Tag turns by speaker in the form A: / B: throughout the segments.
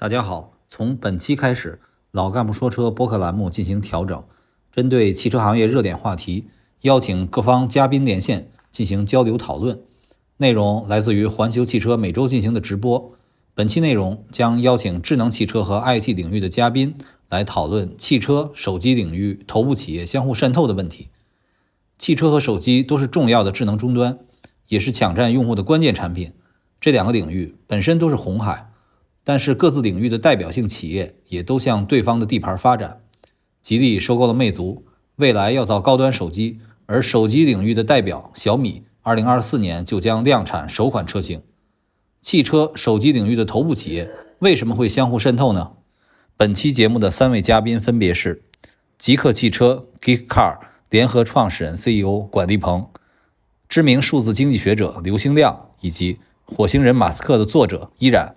A: 大家好，从本期开始，老干部说车播客栏目进行调整，针对汽车行业热点话题，邀请各方嘉宾连线进行交流讨论。内容来自于环球汽车每周进行的直播。本期内容将邀请智能汽车和 IT 领域的嘉宾来讨论汽车、手机领域头部企业相互渗透的问题。汽车和手机都是重要的智能终端，也是抢占用户的关键产品。这两个领域本身都是红海。但是各自领域的代表性企业也都向对方的地盘发展。吉利收购了魅族，未来要造高端手机，而手机领域的代表小米，二零二四年就将量产首款车型。汽车、手机领域的头部企业为什么会相互渗透呢？本期节目的三位嘉宾分别是极客汽车 Geek Car 联合创始人 CEO 管立鹏，知名数字经济学者刘星亮，以及火星人马斯克的作者依然。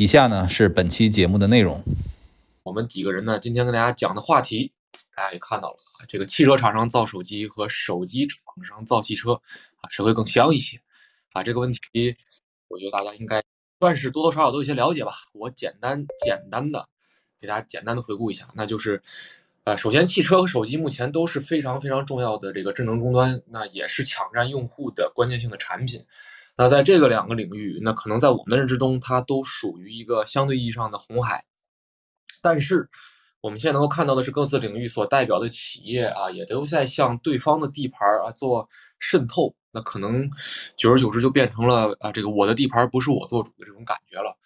A: 以下呢是本期节目的内容。
B: 我们几个人呢，今天跟大家讲的话题，大家也看到了啊，这个汽车厂商造手机和手机厂商造汽车啊，谁会更香一些啊？这个问题，我觉得大家应该算是多多少少都有些了解吧。我简单简单的给大家简单的回顾一下，那就是，呃，首先汽车和手机目前都是非常非常重要的这个智能终端，那也是抢占用户的关键性的产品。那在这个两个领域，那可能在我们的认知中，它都属于一个相对意义上的红海。但是，我们现在能够看到的是，各自领域所代表的企业啊，也都在向对方的地盘啊做渗透。那可能久而久之就变成了啊，这个我的地盘不是我做主的这种感觉了。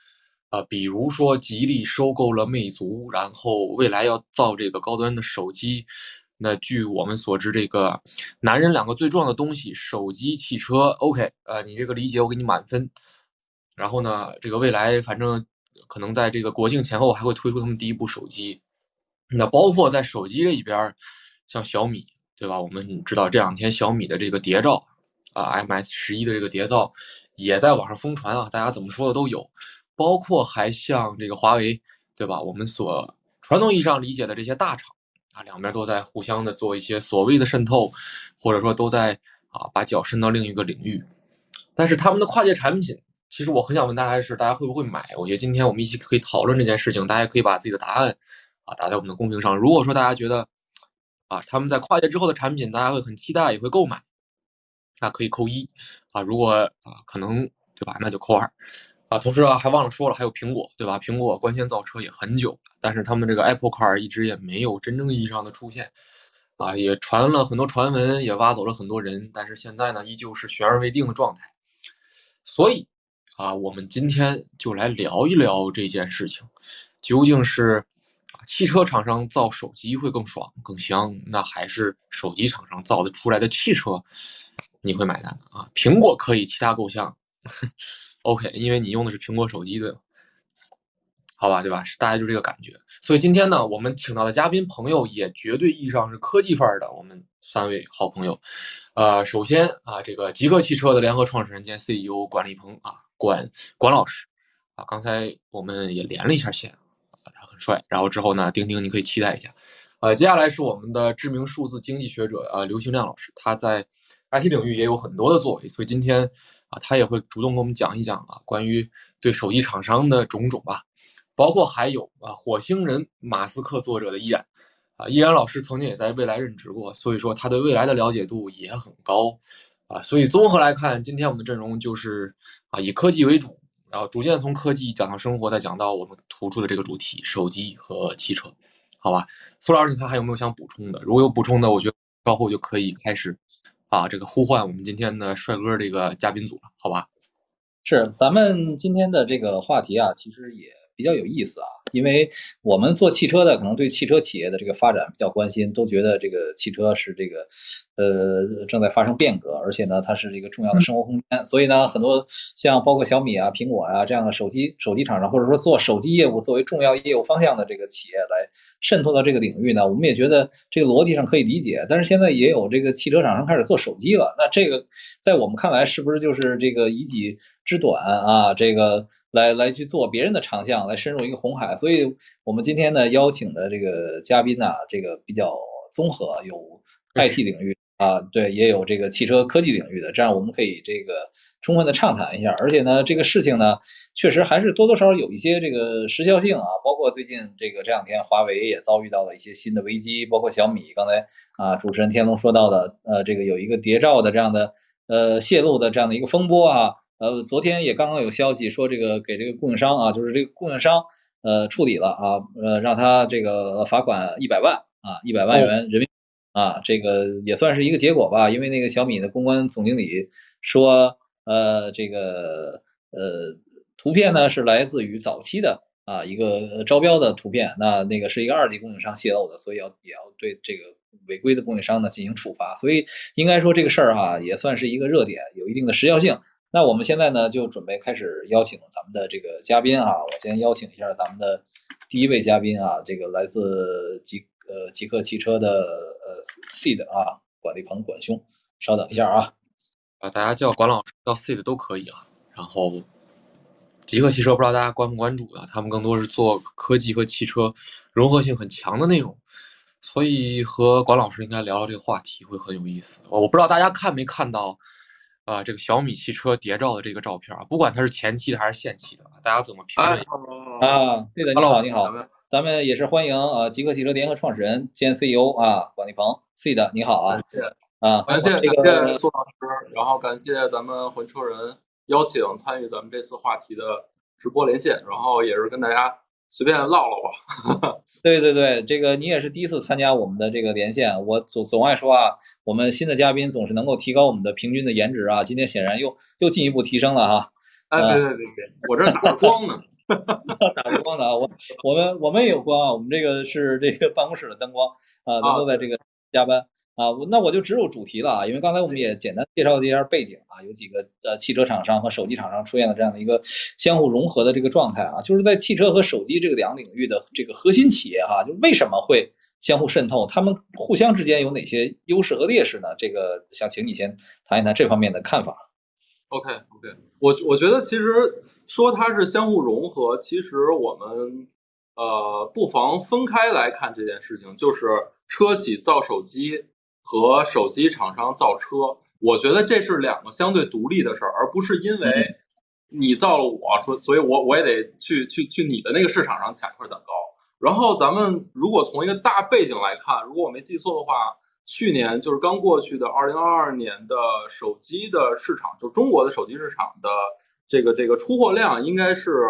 B: 啊，比如说吉利收购了魅族，然后未来要造这个高端的手机。那据我们所知，这个男人两个最重要的东西，手机、汽车，OK，呃，你这个理解我给你满分。然后呢，这个未来反正可能在这个国庆前后还会推出他们第一部手机。那包括在手机这一边，像小米，对吧？我们知道这两天小米的这个谍照啊，MS 十一的这个谍照也在网上疯传啊，大家怎么说的都有。包括还像这个华为，对吧？我们所传统意义上理解的这些大厂。啊，两边都在互相的做一些所谓的渗透，或者说都在啊把脚伸到另一个领域。但是他们的跨界产品，其实我很想问大家的是，大家会不会买？我觉得今天我们一起可以讨论这件事情，大家可以把自己的答案啊打在我们的公屏上。如果说大家觉得啊他们在跨界之后的产品，大家会很期待，也会购买，那可以扣一啊。如果啊可能对吧，那就扣二。啊，同时啊，还忘了说了，还有苹果，对吧？苹果官宣造车也很久，但是他们这个 Apple Car 一直也没有真正意义上的出现，啊，也传了很多传闻，也挖走了很多人，但是现在呢，依旧是悬而未定的状态。所以啊，我们今天就来聊一聊这件事情，究竟是，汽车厂商造手机会更爽更香，那还是手机厂商造的出来的汽车你会买单的啊？苹果可以，其他够呛。OK，因为你用的是苹果手机，对吧？好吧，对吧？是大家就这个感觉。所以今天呢，我们请到的嘉宾朋友也绝对意义上是科技范儿的。我们三位好朋友，呃，首先啊，这个极客汽车的联合创始人兼 CEO 管立鹏啊，管管老师啊，刚才我们也连了一下线啊，他很帅。然后之后呢，钉钉你可以期待一下。呃，接下来是我们的知名数字经济学者啊，刘兴亮老师，他在 IT 领域也有很多的作为，所以今天。啊，他也会主动跟我们讲一讲啊，关于对手机厂商的种种吧，包括还有啊，火星人马斯克作者的依然，啊，依然老师曾经也在未来任职过，所以说他对未来的了解度也很高，啊，所以综合来看，今天我们的阵容就是啊，以科技为主，然后逐渐从科技讲到生活，再讲到我们突出的这个主题——手机和汽车，好吧？苏老师，你看还有没有想补充的？如果有补充的，我觉得稍后就可以开始。啊，这个呼唤我们今天的帅哥这个嘉宾组了，好吧？
A: 是，咱们今天的这个话题啊，其实也比较有意思啊，因为我们做汽车的，可能对汽车企业的这个发展比较关心，都觉得这个汽车是这个呃正在发生变革，而且呢，它是一个重要的生活空间，所以呢，很多像包括小米啊、苹果啊这样的手机手机厂商，或者说做手机业务作为重要业务方向的这个企业来。渗透到这个领域呢，我们也觉得这个逻辑上可以理解，但是现在也有这个汽车厂商开始做手机了，那这个在我们看来是不是就是这个以己之短啊？这个来来去做别人的长项，来深入一个红海？所以我们今天呢邀请的这个嘉宾呢，这个比较综合，有 IT 领域啊，对，也有这个汽车科技领域的，这样我们可以这个充分的畅谈一下。而且呢，这个事情呢，确实还是多多少少有一些这个时效性啊。包括最近这个这两天，华为也遭遇到了一些新的危机，包括小米，刚才啊主持人天龙说到的，呃，这个有一个谍照的这样的呃泄露的这样的一个风波啊。呃，昨天也刚刚有消息说，这个给这个供应商啊，就是这个供应商呃处理了啊，呃让他这个罚款一百万啊，一百万元人民币。啊，这个也算是一个结果吧，因为那个小米的公关总经理说，呃，这个呃图片呢是来自于早期的啊一个招标的图片，那那个是一个二级供应商泄露的，所以要也要对这个违规的供应商呢进行处罚，所以应该说这个事儿哈也算是一个热点，有一定的时效性。那我们现在呢就准备开始邀请咱们的这个嘉宾啊，我先邀请一下咱们的第一位嘉宾啊，这个来自极。呃，极客汽车的呃 Seed 啊，管立鹏管兄，稍等一下啊，
B: 啊，大家叫管老师叫 Seed 都可以啊。然后，极客汽车不知道大家关不关注啊？他们更多是做科技和汽车融合性很强的内容，所以和管老师应该聊聊这个话题会很有意思。我不知道大家看没看到啊，这个小米汽车谍照的这个照片啊，不管它是前期的还是现期的，大家怎么评论
A: 啊？对的，你好，你好。咱们也是欢迎啊，极客汽车联合创始人兼 CEO 啊，管立鹏 C 的，你好啊，啊，
C: 感谢感谢苏老师，然后感谢咱们魂车人邀请参与咱们这次话题的直播连线，然后也是跟大家随便唠唠吧。
A: 对对对，这个你也是第一次参加我们的这个连线，我总总爱说啊，我们新的嘉宾总是能够提高我们的平均的颜值啊，今天显然又又进一步提升了哈。
C: 哎，别别别别，我这打着光呢。
A: 打着光呢啊，我我们我们也有光啊，我们这个是这个办公室的灯光啊，咱都在这个加班啊。那我就直入主题了啊，因为刚才我们也简单介绍了一下背景啊，有几个呃汽车厂商和手机厂商出现了这样的一个相互融合的这个状态啊，就是在汽车和手机这个两领域的这个核心企业哈，就为什么会相互渗透，他们互相之间有哪些优势和劣势呢？这个想请你先谈一谈这方面的看法。
C: OK OK，我我觉得其实。说它是相互融合，其实我们呃不妨分开来看这件事情，就是车企造手机和手机厂商造车，我觉得这是两个相对独立的事儿，而不是因为你造了我说，所以我我也得去去去你的那个市场上抢一块蛋糕。然后咱们如果从一个大背景来看，如果我没记错的话，去年就是刚过去的二零二二年的手机的市场，就中国的手机市场的。这个这个出货量应该是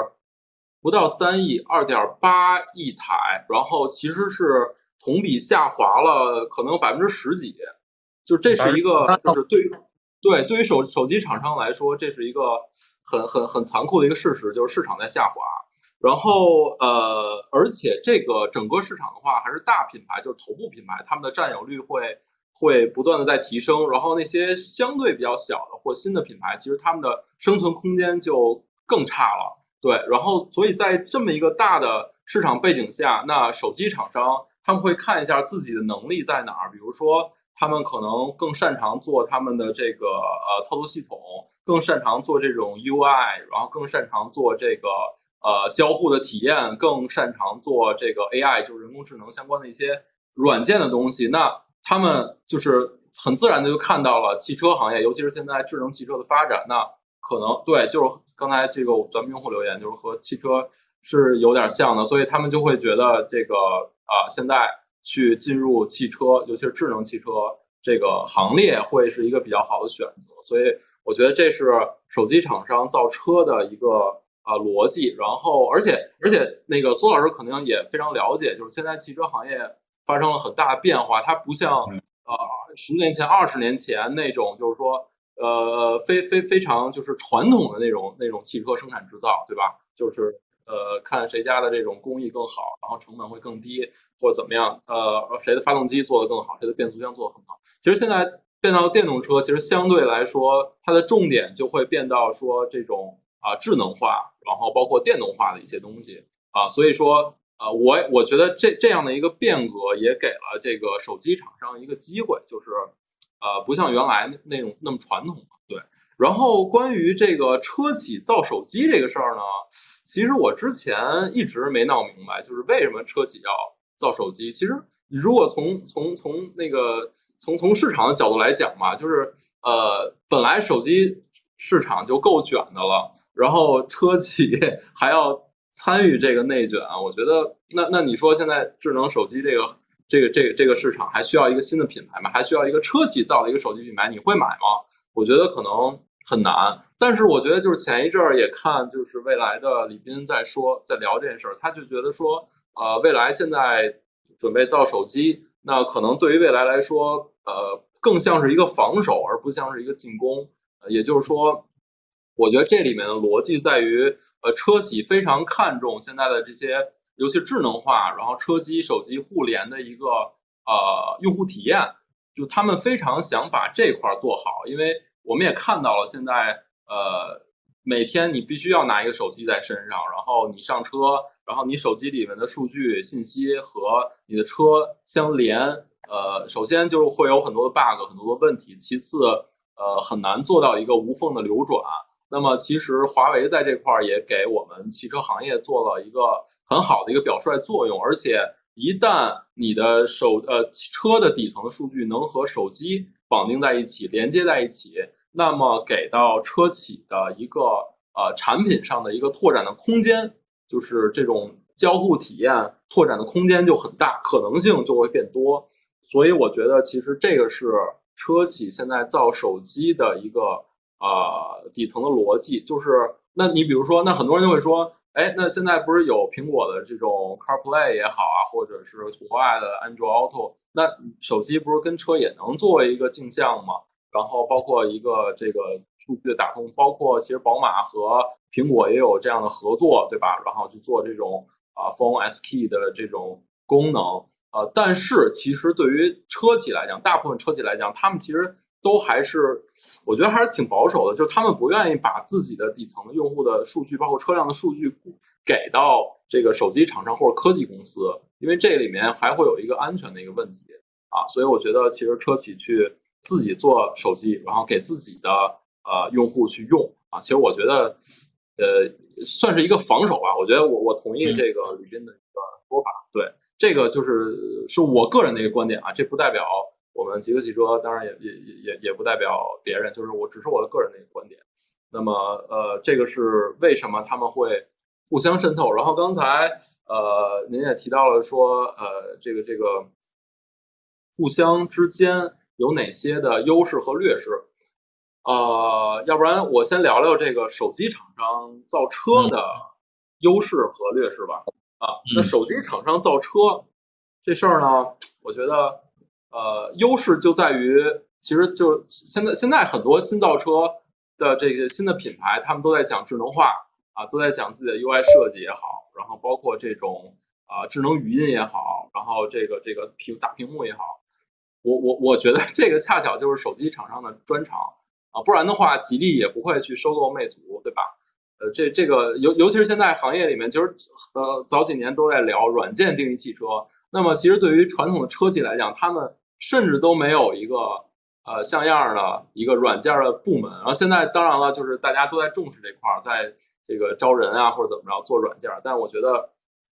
C: 不到三亿，二点八亿台，然后其实是同比下滑了，可能有百分之十几，就这是一个，就是对于对对于手手机厂商来说，这是一个很很很残酷的一个事实，就是市场在下滑。然后呃，而且这个整个市场的话，还是大品牌，就是头部品牌，他们的占有率会。会不断的在提升，然后那些相对比较小的或新的品牌，其实他们的生存空间就更差了。对，然后所以在这么一个大的市场背景下，那手机厂商他们会看一下自己的能力在哪儿，比如说他们可能更擅长做他们的这个呃操作系统，更擅长做这种 UI，然后更擅长做这个呃交互的体验，更擅长做这个 AI，就是人工智能相关的一些软件的东西。那他们就是很自然的就看到了汽车行业，尤其是现在智能汽车的发展。那可能对，就是刚才这个咱们用户留言，就是和汽车是有点像的，所以他们就会觉得这个啊，现在去进入汽车，尤其是智能汽车这个行列，会是一个比较好的选择。所以我觉得这是手机厂商造车的一个啊逻辑。然后，而且而且那个苏老师可能也非常了解，就是现在汽车行业。发生了很大的变化，它不像呃十年前、二十年前那种，就是说呃非非非常就是传统的那种那种汽车生产制造，对吧？就是呃看谁家的这种工艺更好，然后成本会更低，或者怎么样？呃，谁的发动机做得更好，谁的变速箱做得很好。其实现在变到电动车，其实相对来说，它的重点就会变到说这种啊智能化，然后包括电动化的一些东西啊，所以说。啊，我我觉得这这样的一个变革也给了这个手机厂商一个机会，就是，呃，不像原来那种那么传统对。然后关于这个车企造手机这个事儿呢，其实我之前一直没闹明白，就是为什么车企要造手机。其实如果从从从那个从从市场的角度来讲嘛，就是呃，本来手机市场就够卷的了，然后车企 还要参与这个内卷，我觉得那那你说现在智能手机这个这个这个这个市场还需要一个新的品牌吗？还需要一个车企造的一个手机品牌？你会买吗？我觉得可能很难。但是我觉得就是前一阵儿也看就是未来的李斌在说在聊这件事儿，他就觉得说呃未来现在准备造手机，那可能对于未来来说呃更像是一个防守，而不像是一个进攻。也就是说，我觉得这里面的逻辑在于，呃，车企非常看重现在的这些，尤其智能化，然后车机、手机互联的一个呃用户体验，就他们非常想把这块儿做好，因为我们也看到了现在，呃，每天你必须要拿一个手机在身上，然后你上车，然后你手机里面的数据信息和你的车相连，呃，首先就会有很多的 bug，很多的问题，其次。呃，很难做到一个无缝的流转。那么，其实华为在这块儿也给我们汽车行业做了一个很好的一个表率作用。而且，一旦你的手呃车的底层的数据能和手机绑定在一起、连接在一起，那么给到车企的一个呃产品上的一个拓展的空间，就是这种交互体验拓展的空间就很大，可能性就会变多。所以，我觉得其实这个是。车企现在造手机的一个呃底层的逻辑，就是那你比如说，那很多人就会说，哎，那现在不是有苹果的这种 CarPlay 也好啊，或者是国外的 Android Auto，那手机不是跟车也能作为一个镜像吗？然后包括一个这个数据的打通，包括其实宝马和苹果也有这样的合作，对吧？然后去做这种啊 Phone S Key 的这种功能。呃，但是其实对于车企来讲，大部分车企来讲，他们其实都还是，我觉得还是挺保守的，就是他们不愿意把自己的底层的用户的数据，包括车辆的数据，给到这个手机厂商或者科技公司，因为这里面还会有一个安全的一个问题啊。所以我觉得，其实车企去自己做手机，然后给自己的呃用户去用啊，其实我觉得，呃，算是一个防守吧。我觉得我我同意这个吕斌的一个说法，对。这个就是是我个人的一个观点啊，这不代表我们极客汽车，当然也也也也也不代表别人，就是我只是我的个人的一个观点。那么呃，这个是为什么他们会互相渗透？然后刚才呃您也提到了说呃这个这个互相之间有哪些的优势和劣势？呃，要不然我先聊聊这个手机厂商造车的优势和劣势吧。啊，那手机厂商造车这事儿呢，我觉得，呃，优势就在于，其实就现在现在很多新造车的这个新的品牌，他们都在讲智能化啊，都在讲自己的 UI 设计也好，然后包括这种啊智能语音也好，然后这个这个屏大屏幕也好，我我我觉得 这个恰巧就是手机厂商的专长啊，不然的话，吉利也不会去收购魅族，对吧？呃，这这个尤尤其是现在行业里面，就是呃早几年都在聊软件定义汽车。那么其实对于传统的车企来讲，他们甚至都没有一个呃像样的一个软件的部门。然后现在当然了，就是大家都在重视这块儿，在这个招人啊或者怎么着做软件。但我觉得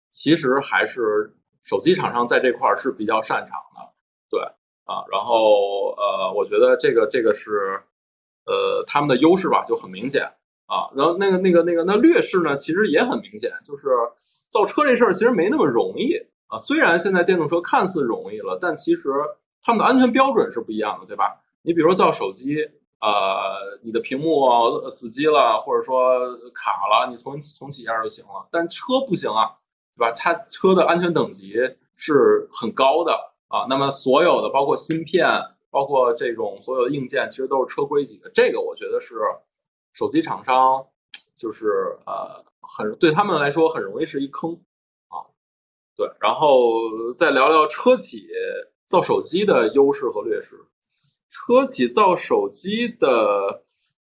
C: 其实还是手机厂商在这块儿是比较擅长的，对啊。然后呃，我觉得这个这个是呃他们的优势吧，就很明显。啊，然后那个那个那个那劣势呢，其实也很明显，就是造车这事儿其实没那么容易啊。虽然现在电动车看似容易了，但其实他们的安全标准是不一样的，对吧？你比如造手机，呃，你的屏幕死机了，或者说卡了，你重重启一下就行了。但车不行啊，对吧？它车的安全等级是很高的啊。那么所有的包括芯片，包括这种所有的硬件，其实都是车规级的。这个我觉得是。手机厂商就是呃，很对他们来说很容易是一坑啊。对，然后再聊聊车企造手机的优势和劣势。车企造手机的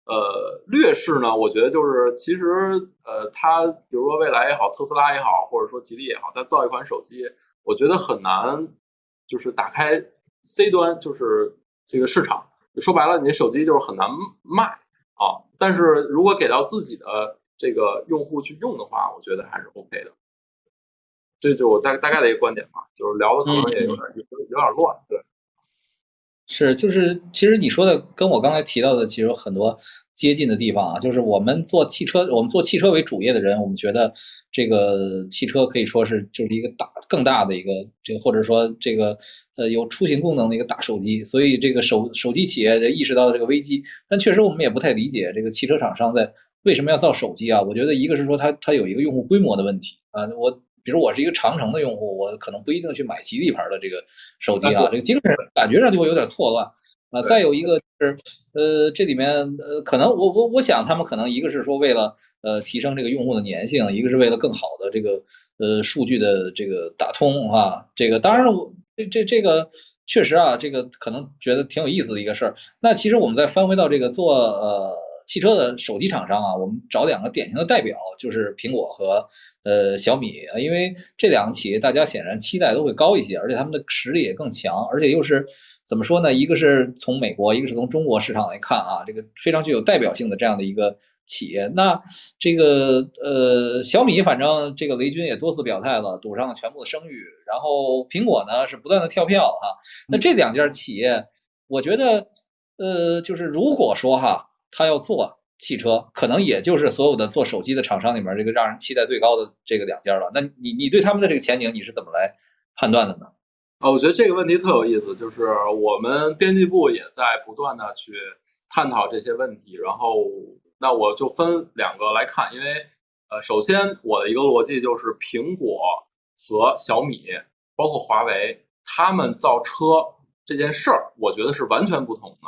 C: 呃劣势呢，我觉得就是其实呃，它比如说蔚来也好，特斯拉也好，或者说吉利也好，它造一款手机，我觉得很难就是打开 C 端，就是这个市场。说白了，你这手机就是很难卖。啊，但是如果给到自己的这个用户去用的话，我觉得还是 OK 的。这就我大大概的一个观点吧，就是聊的可能也有点有有点乱。对，
A: 是就是其实你说的跟我刚才提到的其实有很多接近的地方啊，就是我们做汽车，我们做汽车为主业的人，我们觉得这个汽车可以说是就是一个大更大的一个这个或者说这个呃有出行功能的一个大手机，所以这个手手机企业意识到这个危机，但确实我们也不太理解这个汽车厂商在为什么要造手机啊？我觉得一个是说它它有一个用户规模的问题啊，我比如我是一个长城的用户，我可能不一定去买吉利牌的这个手机啊，这个精神感觉上就会有点错乱。啊，再有一个是，呃，这里面呃，可能我我我想他们可能一个是说为了呃提升这个用户的粘性，一个是为了更好的这个呃数据的这个打通啊，这个当然了，我这这这个确实啊，这个可能觉得挺有意思的一个事儿。那其实我们再翻回到这个做呃。汽车的手机厂商啊，我们找两个典型的代表，就是苹果和呃小米因为这两个企业大家显然期待都会高一些，而且他们的实力也更强，而且又是怎么说呢？一个是从美国，一个是从中国市场来看啊，这个非常具有代表性的这样的一个企业。那这个呃小米，反正这个雷军也多次表态了，赌上了全部的声誉。然后苹果呢是不断的跳票哈。那这两家企业，我觉得呃就是如果说哈。他要做汽车，可能也就是所有的做手机的厂商里面这个让人期待最高的这个两家了。那你你对他们的这个前景你是怎么来判断的呢？
C: 啊，我觉得这个问题特有意思，就是我们编辑部也在不断的去探讨这些问题。然后，那我就分两个来看，因为呃，首先我的一个逻辑就是苹果和小米，包括华为，他们造车这件事儿，我觉得是完全不同的。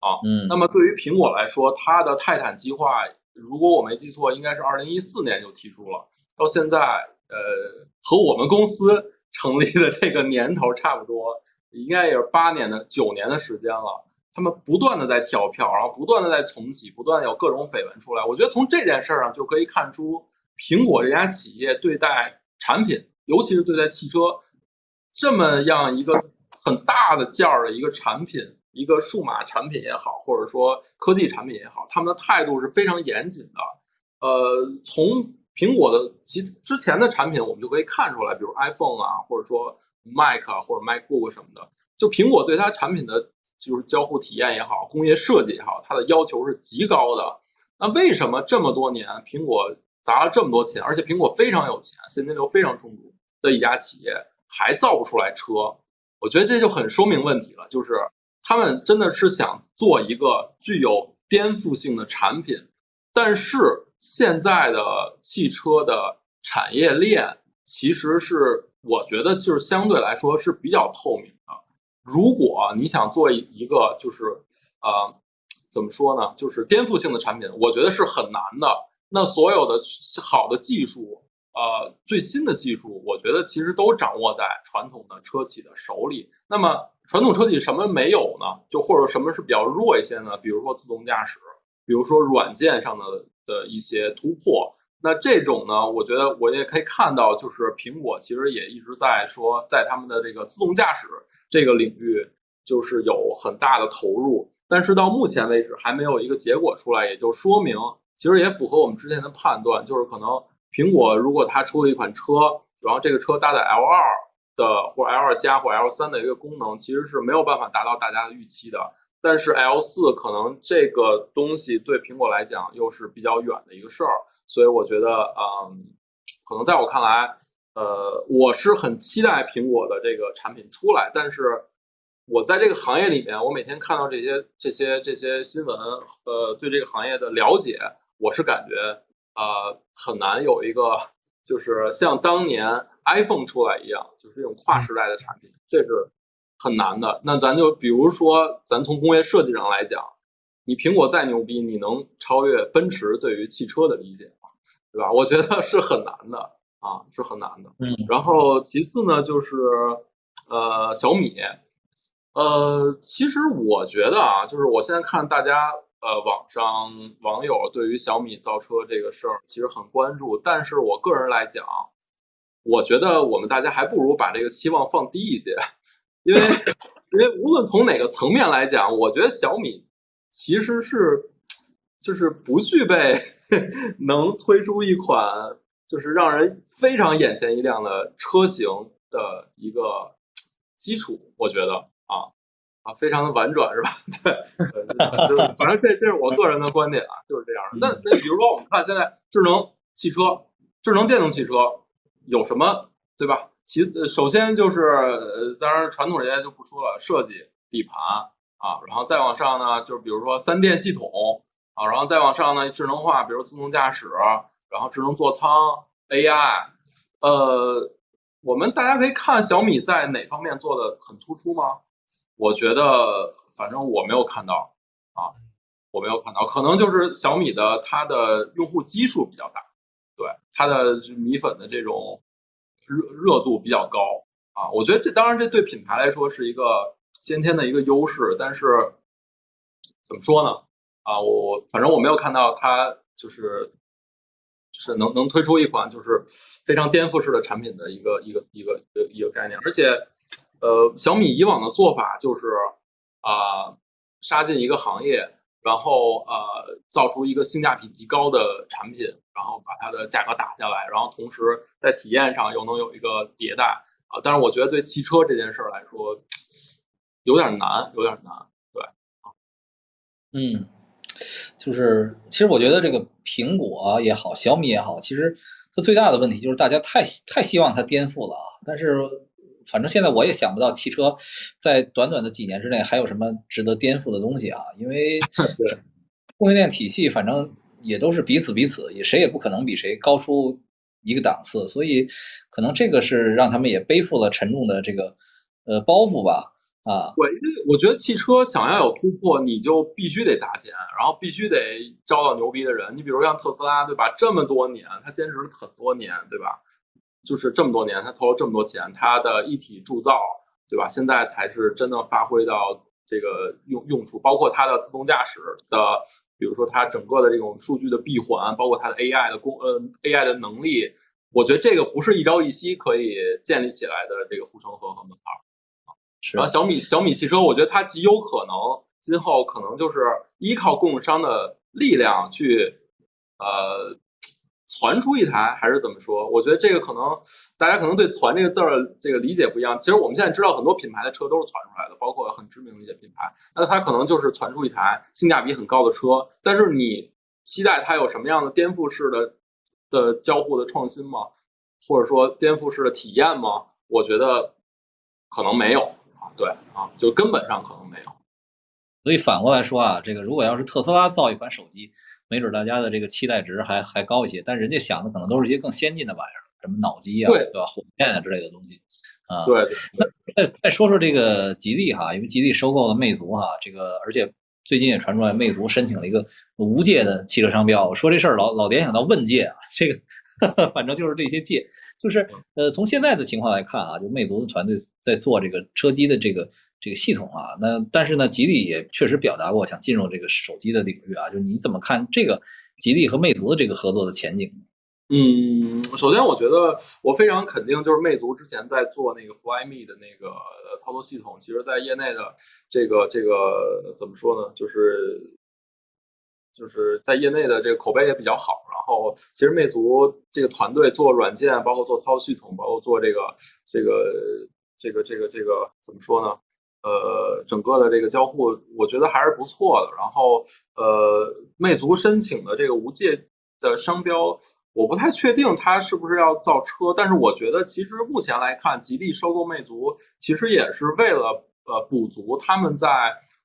C: 啊，
A: 嗯，
C: 那么对于苹果来说，它的泰坦计划，如果我没记错，应该是二零一四年就提出了，到现在，呃，和我们公司 成立的这个年头差不多，应该也是八年的九年的时间了。他们不断的在跳票，然后不断的在重启，不断有各种绯闻出来。我觉得从这件事儿上就可以看出，苹果这家企业对待产品，尤其是对待汽车这么样一个很大的件儿的一个产品。一个数码产品也好，或者说科技产品也好，他们的态度是非常严谨的。呃，从苹果的其之前的产品，我们就可以看出来，比如 iPhone 啊，或者说 Mac 啊，或者 MacBook 什么的，就苹果对它产品的就是交互体验也好，工业设计也好，它的要求是极高的。那为什么这么多年苹果砸了这么多钱，而且苹果非常有钱，现金流非常充足的一家企业，还造不出来车？我觉得这就很说明问题了，就是。他们真的是想做一个具有颠覆性的产品，但是现在的汽车的产业链其实是我觉得就是相对来说是比较透明的。如果你想做一一个就是呃怎么说呢，就是颠覆性的产品，我觉得是很难的。那所有的好的技术，呃最新的技术，我觉得其实都掌握在传统的车企的手里。那么。传统车企什么没有呢？就或者什么是比较弱一些呢？比如说自动驾驶，比如说软件上的的一些突破。那这种呢，我觉得我也可以看到，就是苹果其实也一直在说，在他们的这个自动驾驶这个领域，就是有很大的投入。但是到目前为止还没有一个结果出来，也就说明其实也符合我们之前的判断，就是可能苹果如果它出了一款车，然后这个车搭载 L 二。的或 L 二加或 L 三的一个功能，其实是没有办法达到大家的预期的。但是 L 四可能这个东西对苹果来讲又是比较远的一个事儿，所以我觉得，嗯，可能在我看来，呃，我是很期待苹果的这个产品出来。但是我在这个行业里面，我每天看到这些这些这些新闻，呃，对这个行业的了解，我是感觉，呃，很难有一个就是像当年。iPhone 出来一样，就是这种跨时代的产品，这是很难的。那咱就比如说，咱从工业设计上来讲，你苹果再牛逼，你能超越奔驰对于汽车的理解吗？对吧？我觉得是很难的啊，是很难的。
A: 嗯。
C: 然后其次呢，就是呃小米，呃，其实我觉得啊，就是我现在看大家呃网上网友对于小米造车这个事儿其实很关注，但是我个人来讲。我觉得我们大家还不如把这个期望放低一些，因为因为无论从哪个层面来讲，我觉得小米其实是就是不具备 能推出一款就是让人非常眼前一亮的车型的一个基础。我觉得啊啊，非常的婉转是吧？对，对就是反正这这是我个人的观点啊，就是这样的。那那比如说我们看现在智能汽车、智能电动汽车有什么，对吧？其首先就是呃，当然传统这些就不说了，设计、底盘啊，然后再往上呢，就是比如说三电系统啊，然后再往上呢，智能化，比如自动驾驶，然后智能座舱、AI，呃，我们大家可以看小米在哪方面做的很突出吗？我觉得，反正我没有看到啊，我没有看到，可能就是小米的它的用户基数比较大，对它的米粉的这种热热度比较高啊。我觉得这当然这对品牌来说是一个先天的一个优势，但是怎么说呢？啊，我反正我没有看到它就是就是能能推出一款就是非常颠覆式的产品的一个一个一个一个一个概念，而且。呃，小米以往的做法就是啊，杀进一个行业，然后呃，造出一个性价比极高的产品，然后把它的价格打下来，然后同时在体验上又能有一个迭代啊。但是我觉得对汽车这件事儿来说，有点难，有点难。对，
A: 嗯，就是其实我觉得这个苹果也好，小米也好，其实它最大的问题就是大家太太希望它颠覆了啊，但是。反正现在我也想不到汽车在短短的几年之内还有什么值得颠覆的东西啊！因为 供应链体系反正也都是彼此彼此，也谁也不可能比谁高出一个档次，所以可能这个是让他们也背负了沉重的这个呃包袱吧。啊，
C: 对，因为我觉得汽车想要有突破，你就必须得砸钱，然后必须得招到牛逼的人。你比如像特斯拉，对吧？这么多年，他坚持了很多年，对吧？就是这么多年，他投了这么多钱，他的一体铸造，对吧？现在才是真的发挥到这个用用处，包括它的自动驾驶的，比如说它整个的这种数据的闭环，包括它的 AI 的功呃 AI 的能力，我觉得这个不是一朝一夕可以建立起来的这个护城河和门槛啊。然后小米小米汽车，我觉得它极有可能今后可能就是依靠供应商的力量去呃。传出一台还是怎么说？我觉得这个可能大家可能对“传”这个字儿这个理解不一样。其实我们现在知道很多品牌的车都是传出来的，包括很知名的一些品牌。那它可能就是传出一台性价比很高的车，但是你期待它有什么样的颠覆式的的交互的创新吗？或者说颠覆式的体验吗？我觉得可能没有啊。对啊，就根本上可能没有。
A: 所以反过来说啊，这个如果要是特斯拉造一款手机。没准大家的这个期待值还还高一些，但人家想的可能都是一些更先进的玩意儿，什么脑机啊，对吧？火箭啊之类的东西，啊，
C: 对。
A: 那再再说说这个吉利哈，因为吉利收购了魅族哈，这个而且最近也传出来，魅族申请了一个无界的汽车商标。说这事儿老老联想到问界啊，这个 反正就是这些界，就是呃，从现在的情况来看啊，就魅族的团队在做这个车机的这个。这个系统啊，那但是呢，吉利也确实表达过想进入这个手机的领域啊，就是你怎么看这个吉利和魅族的这个合作的前景？
C: 嗯，首先我觉得我非常肯定，就是魅族之前在做那个 Flyme 的那个操作系统，其实在业内的这个这个怎么说呢，就是就是在业内的这个口碑也比较好。然后其实魅族这个团队做软件，包括做操作系统，包括做这个这个这个这个这个怎么说呢？呃，整个的这个交互，我觉得还是不错的。然后，呃，魅族申请的这个无界的商标，我不太确定它是不是要造车。但是，我觉得其实目前来看，吉利收购魅族，其实也是为了呃补足他们在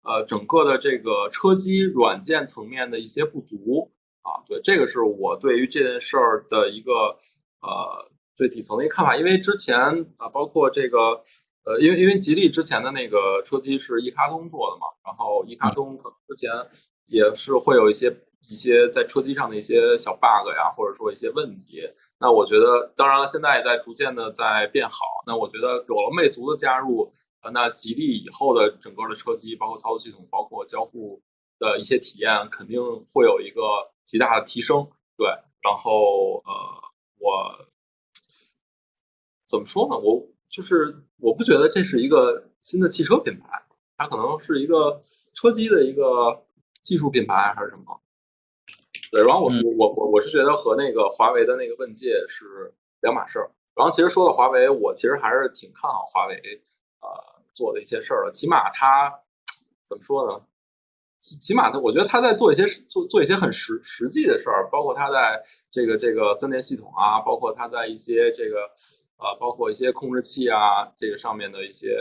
C: 呃整个的这个车机软件层面的一些不足啊。对，这个是我对于这件事儿的一个呃最底层的一个看法。因为之前啊，包括这个。呃，因为因为吉利之前的那个车机是一卡通做的嘛，然后一卡通可能之前也是会有一些一些在车机上的一些小 bug 呀，或者说一些问题。那我觉得，当然了，现在也在逐渐的在变好。那我觉得有了魅族的加入，呃，那吉利以后的整个的车机，包括操作系统，包括交互的一些体验，肯定会有一个极大的提升。对，然后呃，我怎么说呢？我。就是我不觉得这是一个新的汽车品牌，它可能是一个车机的一个技术品牌还是什么？对，然后我我我我是觉得和那个华为的那个问界是两码事儿。然后其实说到华为，我其实还是挺看好华为呃做的一些事儿的，起码它怎么说呢？起起码他，我觉得他在做一些做做一些很实实际的事儿，包括他在这个这个三电系统啊，包括他在一些这个呃，包括一些控制器啊，这个上面的一些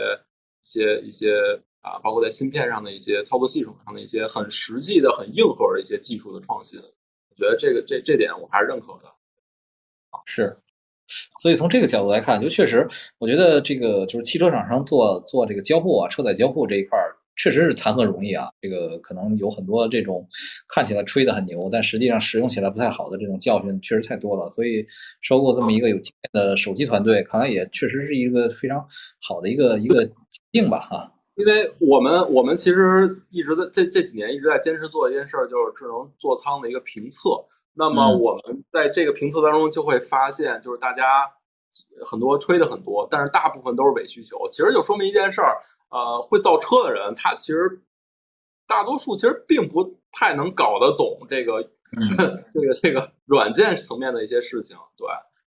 C: 一些一些啊，包括在芯片上的一些操作系统上的一些很实际的、很硬核的一些技术的创新，我觉得这个这这点我还是认可的。
A: 是，所以从这个角度来看，就确实，我觉得这个就是汽车厂商做做这个交互啊，车载交互这一块。确实是谈何容易啊！这个可能有很多这种看起来吹得很牛，但实际上使用起来不太好的这种教训，确实太多了。所以收购这么一个有经验的手机团队，看来也确实是一个非常好的一个一个境吧？哈，
C: 因为我们我们其实一直在这这几年一直在坚持做一件事儿，就是智能座舱的一个评测。那么我们在这个评测当中就会发现，就是大家很多吹的很多，但是大部分都是伪需求。其实就说明一件事儿。呃，会造车的人，他其实大多数其实并不太能搞得懂这个 这个这个软件层面的一些事情。对，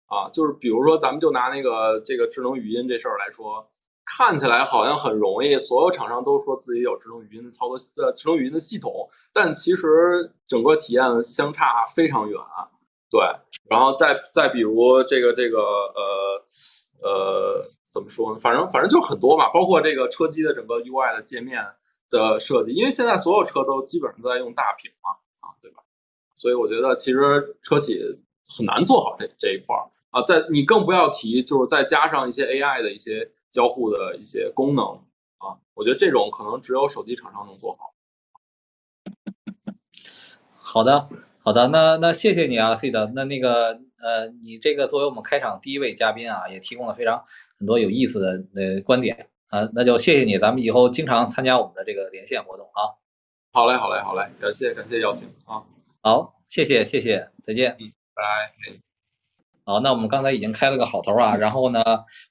C: 啊，就是比如说，咱们就拿那个这个智能语音这事儿来说，看起来好像很容易，所有厂商都说自己有智能语音的操作呃智能语音的系统，但其实整个体验相差非常远。对，然后再再比如这个这个呃呃。怎么说呢？反正反正就是很多嘛，包括这个车机的整个 UI 的界面的设计，因为现在所有车都基本上都在用大屏嘛，啊，对吧？所以我觉得其实车企很难做好这这一块儿啊。在你更不要提，就是再加上一些 AI 的一些交互的一些功能啊，我觉得这种可能只有手机厂商能做好。
A: 好的，好的，那那谢谢你啊，C 的。那那个呃，你这个作为我们开场第一位嘉宾啊，也提供了非常。很多有意思的呃观点啊，那就谢谢你，咱们以后经常参加我们的这个连线活动啊。
C: 好嘞，好嘞，好嘞，感谢感谢邀请啊。
A: 好，谢谢谢谢，再见。
C: 嗯，拜。
A: 拜好，那我们刚才已经开了个好头啊，然后呢，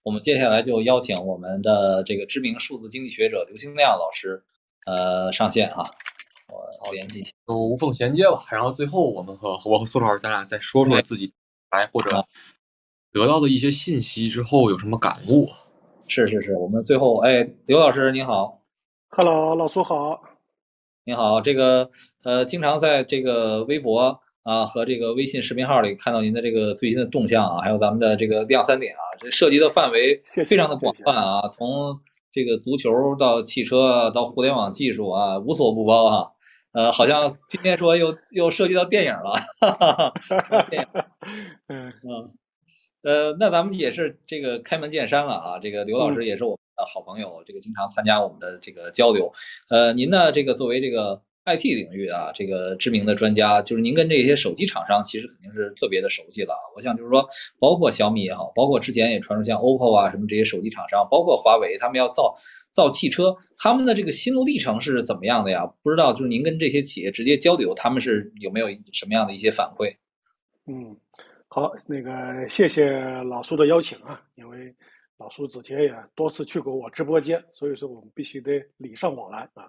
A: 我们接下来就邀请我们的这个知名数字经济学者刘兴亮老师呃上线啊。我联系一下，
B: 都无缝衔接吧。然后最后我们和我和苏老师咱俩再说说自己来或者。得到的一些信息之后有什么感悟？
A: 是是是，我们最后哎，刘老师您好
D: ，Hello，老苏好，
A: 您好，这个呃，经常在这个微博啊和这个微信视频号里看到您的这个最新的动向啊，还有咱们的这个亮三点啊，这涉及的范围非常的广泛啊，从这个足球到汽车到互联网技术啊，无所不包啊。呃，好像今天说又又涉及到电影了，哈哈哈电影，嗯嗯。呃，那咱们也是这个开门见山了啊。这个刘老师也是我们的好朋友，这个经常参加我们的这个交流。呃，您呢，这个作为这个 IT 领域啊，这个知名的专家，就是您跟这些手机厂商其实肯定是特别的熟悉了。我想就是说，包括小米也好，包括之前也传出像 OPPO 啊什么这些手机厂商，包括华为，他们要造造汽车，他们的这个心路历程是怎么样的呀？不知道，就是您跟这些企业直接交流，他们是有没有什么样的一些反馈？
D: 嗯。好，那个谢谢老苏的邀请啊，因为老苏之前也多次去过我直播间，所以说我们必须得礼尚往来啊。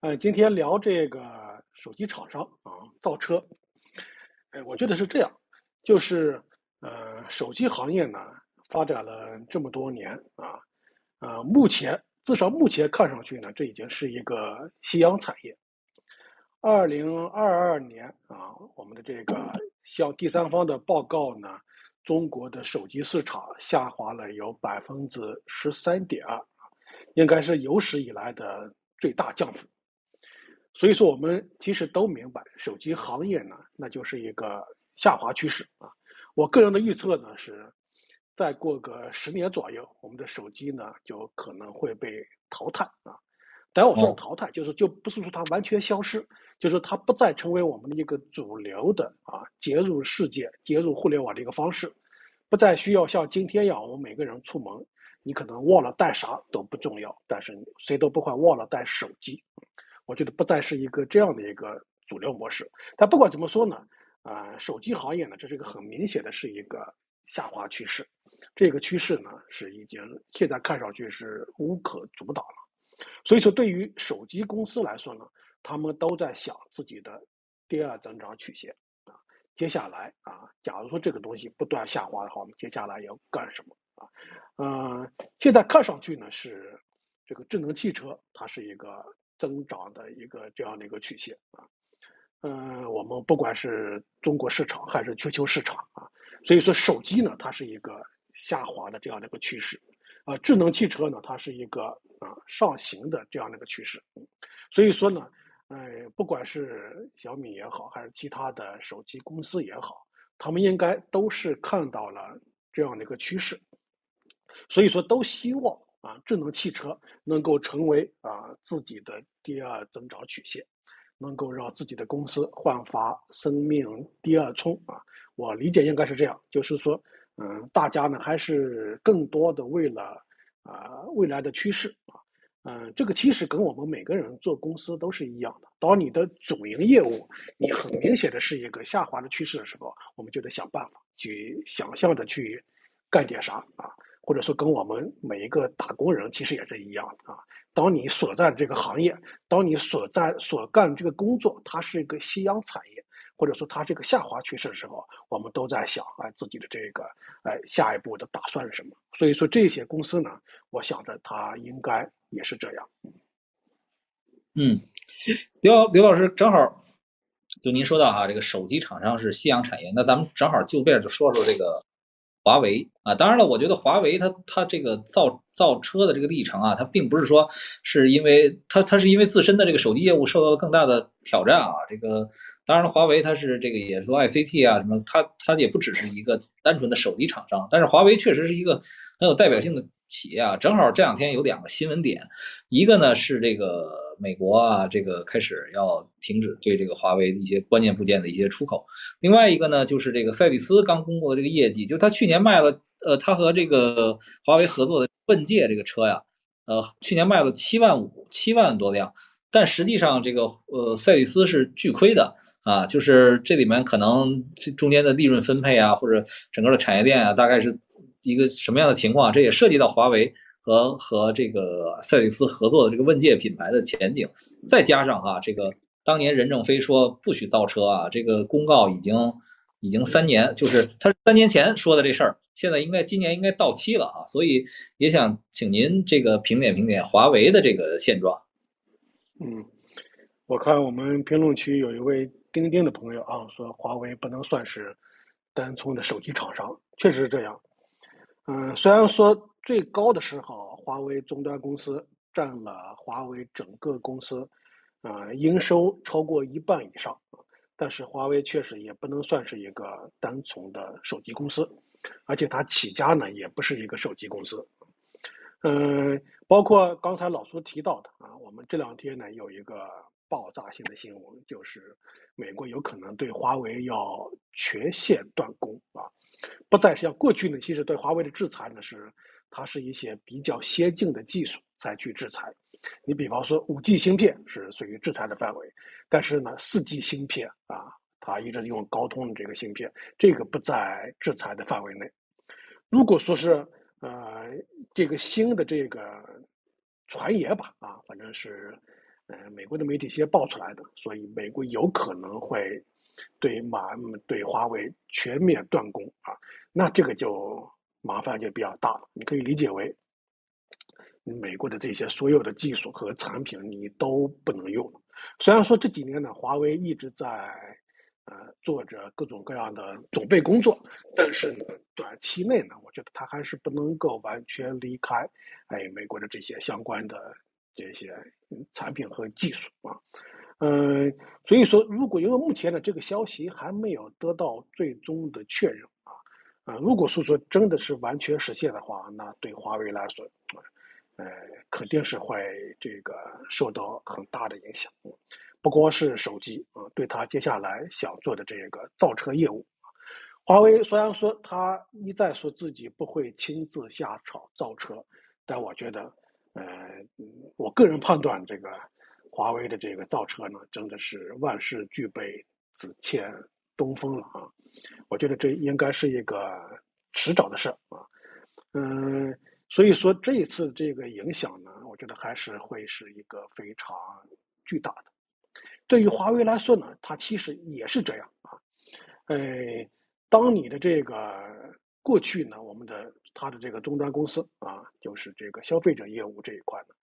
D: 呃，今天聊这个手机厂商啊造车，哎，我觉得是这样，就是呃手机行业呢发展了这么多年啊，呃目前至少目前看上去呢，这已经是一个夕阳产业。二零二二年啊，我们的这个向第三方的报告呢，中国的手机市场下滑了有百分之十三点二，应该是有史以来的最大降幅。所以说，我们其实都明白，手机行业呢，那就是一个下滑趋势啊。我个人的预测呢是，再过个十年左右，我们的手机呢就可能会被淘汰啊。但我说的淘汰，就是就不是说它完全消失。就是它不再成为我们的一个主流的啊接入世界、接入互联网的一个方式，不再需要像今天一样，我们每个人出门，你可能忘了带啥都不重要，但是谁都不会忘了带手机。我觉得不再是一个这样的一个主流模式。但不管怎么说呢，啊，手机行业呢，这是一个很明显的是一个下滑趋势，这个趋势呢是已经现在看上去是无可阻挡了。所以说，对于手机公司来说呢。他们都在想自己的第二增长曲线啊，接下来啊，假如说这个东西不断下滑的话，我们接下来要干什么啊？嗯，现在看上去呢是这个智能汽车，它是一个增长的一个这样的一个曲线啊。嗯，我们不管是中国市场还是全球市场啊，所以说手机呢，它是一个下滑的这样的一个趋势，啊，智能汽车呢，它是一个啊上行的这样的一个趋势，所以说呢，呃，不管是小米也好，还是其他的手机公司也好，他们应该都是看到了这样的一个趋势，所以说都希望啊智能汽车能够成为啊自己的第二增长曲线。能够让自己的公司焕发生命第二春啊！我理解应该是这样，就是说，嗯，大家呢还是更多的为了啊未来的趋势啊，嗯，这个其实跟我们每个人做公司都是一样的。当你的主营业务你很明显的是一个下滑的趋势的时候，我们就得想办法去想象的去干点啥啊，或者说跟我们每一个打工人其实也是一样的啊。当你所在的这个行业，当你所在所干这个工作，它是一个夕阳产业，或者说它这个下滑趋势的时候，我们都在想，哎，自己的这个，哎，下一步的打算是什么？所以说这些公司呢，我想着它应该也是这样。
A: 嗯，刘刘老师正好，就您说到啊，这个手机厂商是夕阳产业，那咱们正好就便就说说这个。华为啊，当然了，我觉得华为它它这个造造车的这个历程啊，它并不是说是因为它它是因为自身的这个手机业务受到了更大的挑战啊。这个当然了，华为它是这个也是做 ICT 啊什么，它它也不只是一个单纯的手机厂商，但是华为确实是一个很有代表性的企业啊。正好这两天有两个新闻点，一个呢是这个。美国啊，这个开始要停止对这个华为一些关键部件的一些出口。另外一个呢，就是这个赛力斯刚公布的这个业绩，就他去年卖了，呃，他和这个华为合作的问界这个车呀，呃，去年卖了七万五七万多辆，但实际上这个呃赛力斯是巨亏的啊，就是这里面可能这中间的利润分配啊，或者整个的产业链啊，大概是一个什么样的情况？这也涉及到华为。和和这个赛力斯合作的这个问界品牌的前景，再加上哈，这个当年任正非说不许造车啊，这个公告已经已经三年，就是他三年前说的这事儿，现在应该今年应该到期了啊，所以也想请您这个评点评点华为的这个现状。
D: 嗯，我看我们评论区有一位钉钉的朋友啊，说华为不能算是单纯的手机厂商，确实是这样。嗯，虽然说。最高的时候，华为终端公司占了华为整个公司，呃，营收超过一半以上。但是华为确实也不能算是一个单纯的手机公司，而且它起家呢也不是一个手机公司。嗯，包括刚才老苏提到的啊，我们这两天呢有一个爆炸性的新闻，就是美国有可能对华为要全线断供啊，不再像过去呢，其实对华为的制裁呢是。它是一些比较先进的技术再去制裁，你比方说五 G 芯片是属于制裁的范围，但是呢四 G 芯片啊，它一直用高通的这个芯片，这个不在制裁的范围内。如果说是呃这个新的这个传言吧啊，反正是呃美国的媒体先爆出来的，所以美国有可能会对马对华为全面断供啊，那这个就。麻烦就比较大了，你可以理解为，美国的这些所有的技术和产品你都不能用。虽然说这几年呢，华为一直在呃做着各种各样的准备工作，但是呢，短期内呢，我觉得它还是不能够完全离开哎美国的这些相关的这些产品和技术啊。嗯，所以说，如果因为目前的这个消息还没有得到最终的确认。啊，如果是说真的是完全实现的话，那对华为来说，呃，肯定是会这个受到很大的影响。不光是手机啊，对他接下来想做的这个造车业务，华为虽然说他一再说自己不会亲自下场造车，但我觉得，呃，我个人判断，这个华为的这个造车呢，真的是万事俱备，只欠东风了啊。我觉得这应该是一个迟早的事啊，嗯，所以说这一次这个影响呢，我觉得还是会是一个非常巨大的。对于华为来说呢，它其实也是这样啊，呃，当你的这个过去呢，我们的它的这个终端公司啊，就是这个消费者业务这一块呢，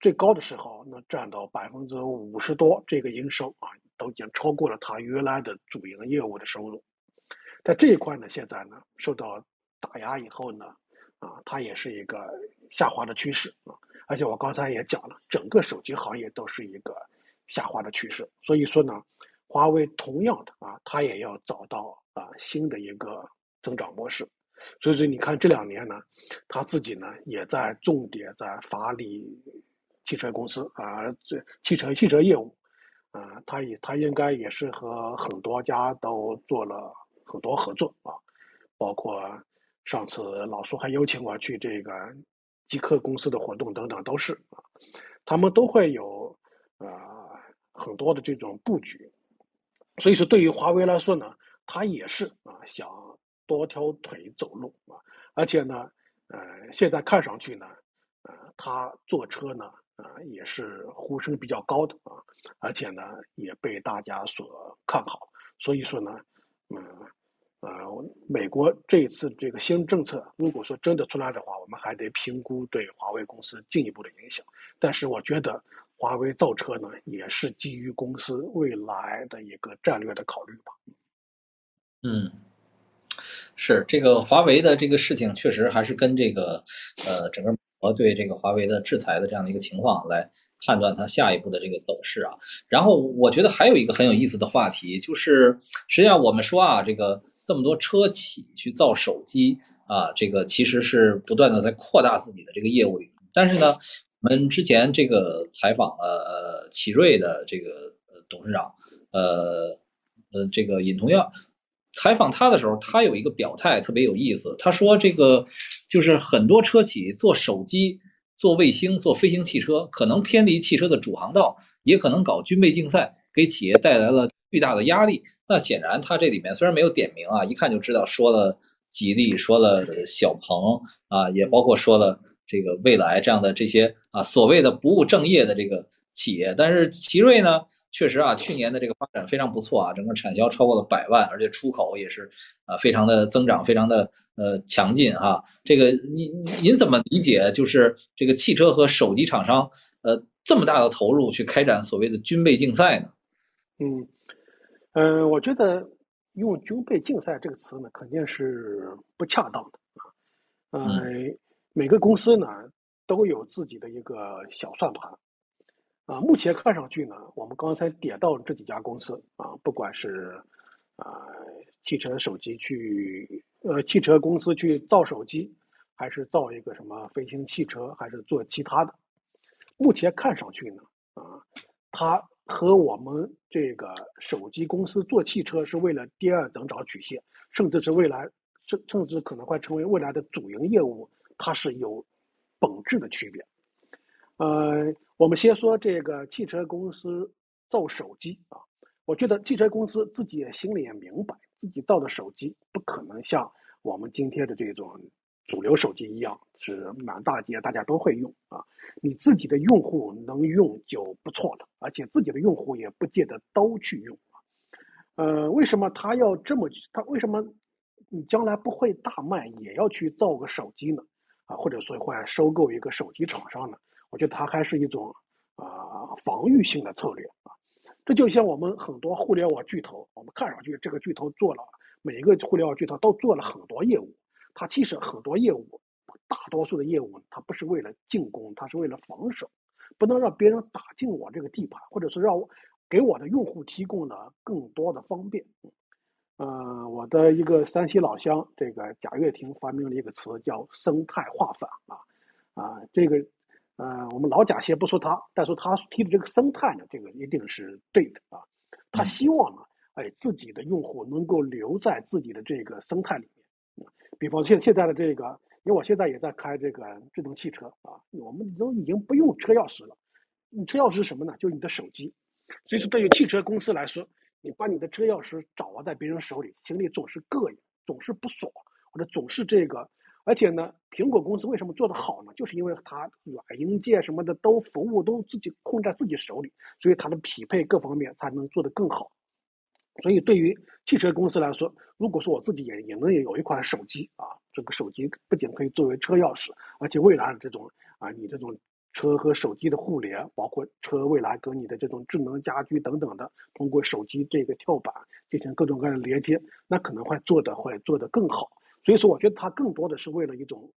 D: 最高的时候能占到百分之五十多，这个营收啊都已经超过了它原来的主营业务的收入。在这一块呢，现在呢受到打压以后呢，啊，它也是一个下滑的趋势啊。而且我刚才也讲了，整个手机行业都是一个下滑的趋势。所以说呢，华为同样的啊，它也要找到啊新的一个增长模式。所以说，你看这两年呢，他自己呢也在重点在发力汽车公司啊，这汽车汽车业务啊，他也他应该也是和很多家都做了。很多合作啊，包括上次老苏还邀请我去这个极客公司的活动等等，都是啊，他们都会有啊很多的这种布局，所以说对于华为来说呢，他也是啊想多条腿走路啊，而且呢，呃现在看上去呢，呃他坐车呢啊也是呼声比较高的啊，而且呢也被大家所看好，所以说呢，嗯。呃，美国这一次这个新政策，如果说真的出来的话，我们还得评估对华为公司进一步的影响。但是我觉得，华为造车呢，也是基于公司未来的一个战略的考虑吧。
A: 嗯，是这个华为的这个事情，确实还是跟这个呃整个和对这个华为的制裁的这样的一个情况来判断它下一步的这个走势啊。然后我觉得还有一个很有意思的话题，就是实际上我们说啊，这个。这么多车企去造手机啊，这个其实是不断的在扩大自己的这个业务领域。但是呢，我们之前这个采访了呃奇瑞的这个董事长，呃呃这个尹同耀，采访他的时候，他有一个表态特别有意思。他说这个就是很多车企做手机、做卫星、做飞行汽车，可能偏离汽车的主航道，也可能搞军备竞赛，给企业带来了巨大的压力。那显然，他这里面虽然没有点名啊，一看就知道说了吉利，说了小鹏啊，也包括说了这个蔚来这样的这些啊所谓的不务正业的这个企业。但是奇瑞呢，确实啊，去年的这个发展非常不错啊，整个产销超过了百万，而且出口也是啊非常的增长，非常的呃强劲哈。这个您您怎么理解？就是这个汽车和手机厂商呃这么大的投入去开展所谓的军备竞赛呢？
D: 嗯。呃，我觉得用“军备竞赛”这个词呢，肯定是不恰当的啊。嗯，每个公司呢都有自己的一个小算盘啊。目前看上去呢，我们刚才点到这几家公司啊，不管是啊汽车手机去呃汽车公司去造手机，还是造一个什么飞行汽车，还是做其他的，目前看上去呢啊，它。和我们这个手机公司做汽车是为了第二增长曲线，甚至是未来，甚甚至可能会成为未来的主营业务，它是有本质的区别。呃，我们先说这个汽车公司造手机啊，我觉得汽车公司自己也心里也明白，自己造的手机不可能像我们今天的这种。主流手机一样是满大街，大家都会用啊。你自己的用户能用就不错了，而且自己的用户也不见得都去用啊。呃，为什么他要这么？他为什么你将来不会大卖也要去造个手机呢？啊，或者说会收购一个手机厂商呢？我觉得它还是一种啊防御性的策略啊。这就像我们很多互联网巨头，我们看上去这个巨头做了每一个互联网巨头都做了很多业务。它其实很多业务，大多数的业务，它不是为了进攻，它是为了防守，不能让别人打进我这个地盘，或者是让我给我的用户提供了更多的方便。嗯，我的一个山西老乡，这个贾跃亭发明了一个词叫生态化反啊啊，这个呃，我们老贾先不说他，但说他提的这个生态呢，这个一定是对的啊。他希望呢，哎，自己的用户能够留在自己的这个生态里面。比方现现在的这个，因为我现在也在开这个智能汽车啊，我们都已经不用车钥匙了。你车钥匙是什么呢？就是你的手机。所以说，对于汽车公司来说，你把你的车钥匙掌握在别人手里，心里总是膈应，总是不爽，或者总是这个。而且呢，苹果公司为什么做得好呢？就是因为它软硬件什么的都服务都自己控在自己手里，所以它的匹配各方面才能做得更好。所以，对于汽车公司来说，如果说我自己也也能有一款手机啊，这个手机不仅可以作为车钥匙，而且未来的这种啊，你这种车和手机的互联，包括车未来跟你的这种智能家居等等的，通过手机这个跳板进行各种各样的连接，那可能会做的会做得更好。所以说，我觉得它更多的是为了一种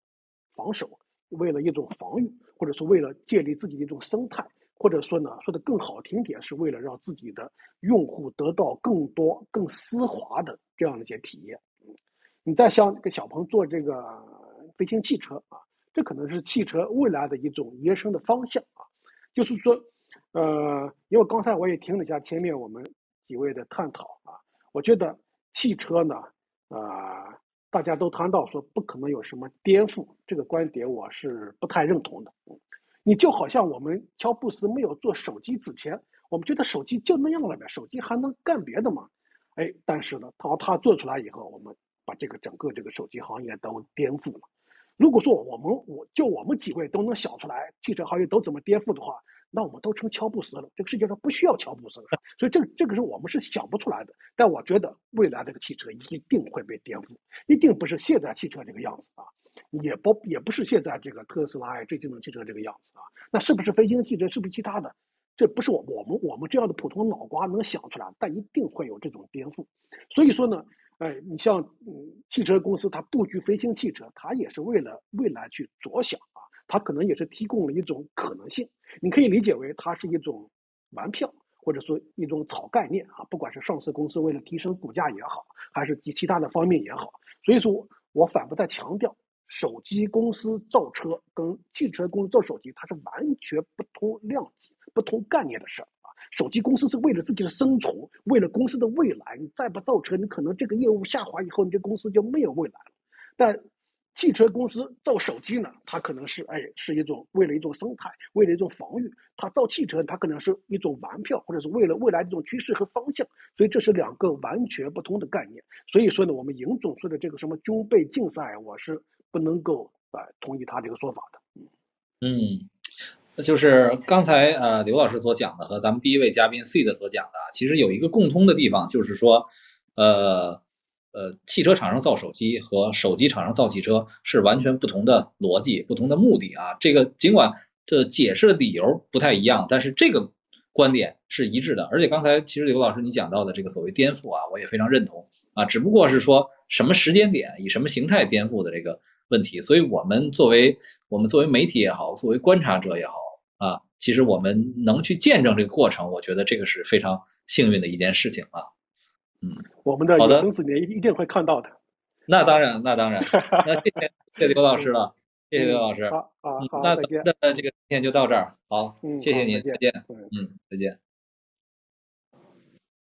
D: 防守，为了一种防御，或者说为了建立自己的一种生态，或者说呢，说的更好听点，是为了让自己的用户得到更多、更丝滑的这样的一些体验。你再像这个小鹏做这个飞行汽车啊，这可能是汽车未来的一种延伸的方向啊。就是说，呃，因为刚才我也听了一下前面我们几位的探讨啊，我觉得汽车呢，啊，大家都谈到说不可能有什么颠覆，这个观点我是不太认同的。你就好像我们乔布斯没有做手机之前，我们觉得手机就那样了呗，手机还能干别的吗？哎，但是呢，他他做出来以后，我们。把这个整个这个手机行业都颠覆了。如果说我们我就我们几位都能想出来汽车行业都怎么颠覆的话，那我们都成乔布斯了。这个世界上不需要乔布斯了，所以这个这个是我们是想不出来的。但我觉得未来这个汽车一定会被颠覆，一定不是现在汽车这个样子啊，也不也不是现在这个特斯拉呀、这智能汽车这个样子啊。那是不是飞行汽车？是不是其他的？这不是我我们我们这样的普通脑瓜能想出来，但一定会有这种颠覆。所以说呢。哎，你像嗯，汽车公司它布局飞行汽车，它也是为了未来去着想啊，它可能也是提供了一种可能性。你可以理解为它是一种玩票，或者说一种炒概念啊。不管是上市公司为了提升股价也好，还是其其他的方面也好。所以说我反复在强调，手机公司造车跟汽车公司造手机，它是完全不同量级、不同概念的事儿。手机公司是为了自己的生存，为了公司的未来。你再不造车，你可能这个业务下滑以后，你这公司就没有未来了。但汽车公司造手机呢，它可能是哎，是一种为了一种生态，为了一种防御。它造汽车，它可能是一种玩票，或者是为了未来这种趋势和方向。所以这是两个完全不同的概念。所以说呢，我们尹总说的这个什么军备竞赛，我是不能够啊同意他这个说法的。
A: 嗯。就是刚才呃刘老师所讲的和咱们第一位嘉宾 C 的所讲的，其实有一个共通的地方，就是说，呃呃，汽车厂商造手机和手机厂商造汽车是完全不同的逻辑、不同的目的啊。这个尽管这解释的理由不太一样，但是这个观点是一致的。而且刚才其实刘老师你讲到的这个所谓颠覆啊，我也非常认同啊，只不过是说什么时间点以什么形态颠覆的这个问题。所以我们作为我们作为媒体也好，作为观察者也好。啊，其实我们能去见证这个过程，我觉得这个是非常幸运的一件事情啊。嗯，
D: 我们的
A: 有
D: 生之年一一定会看到的。
A: 那当然，那当然。那谢谢谢谢刘老师了，谢谢刘老师。
D: 好，好，
A: 那咱们的这个今天就到这儿。好，谢谢您，再见。嗯，再见。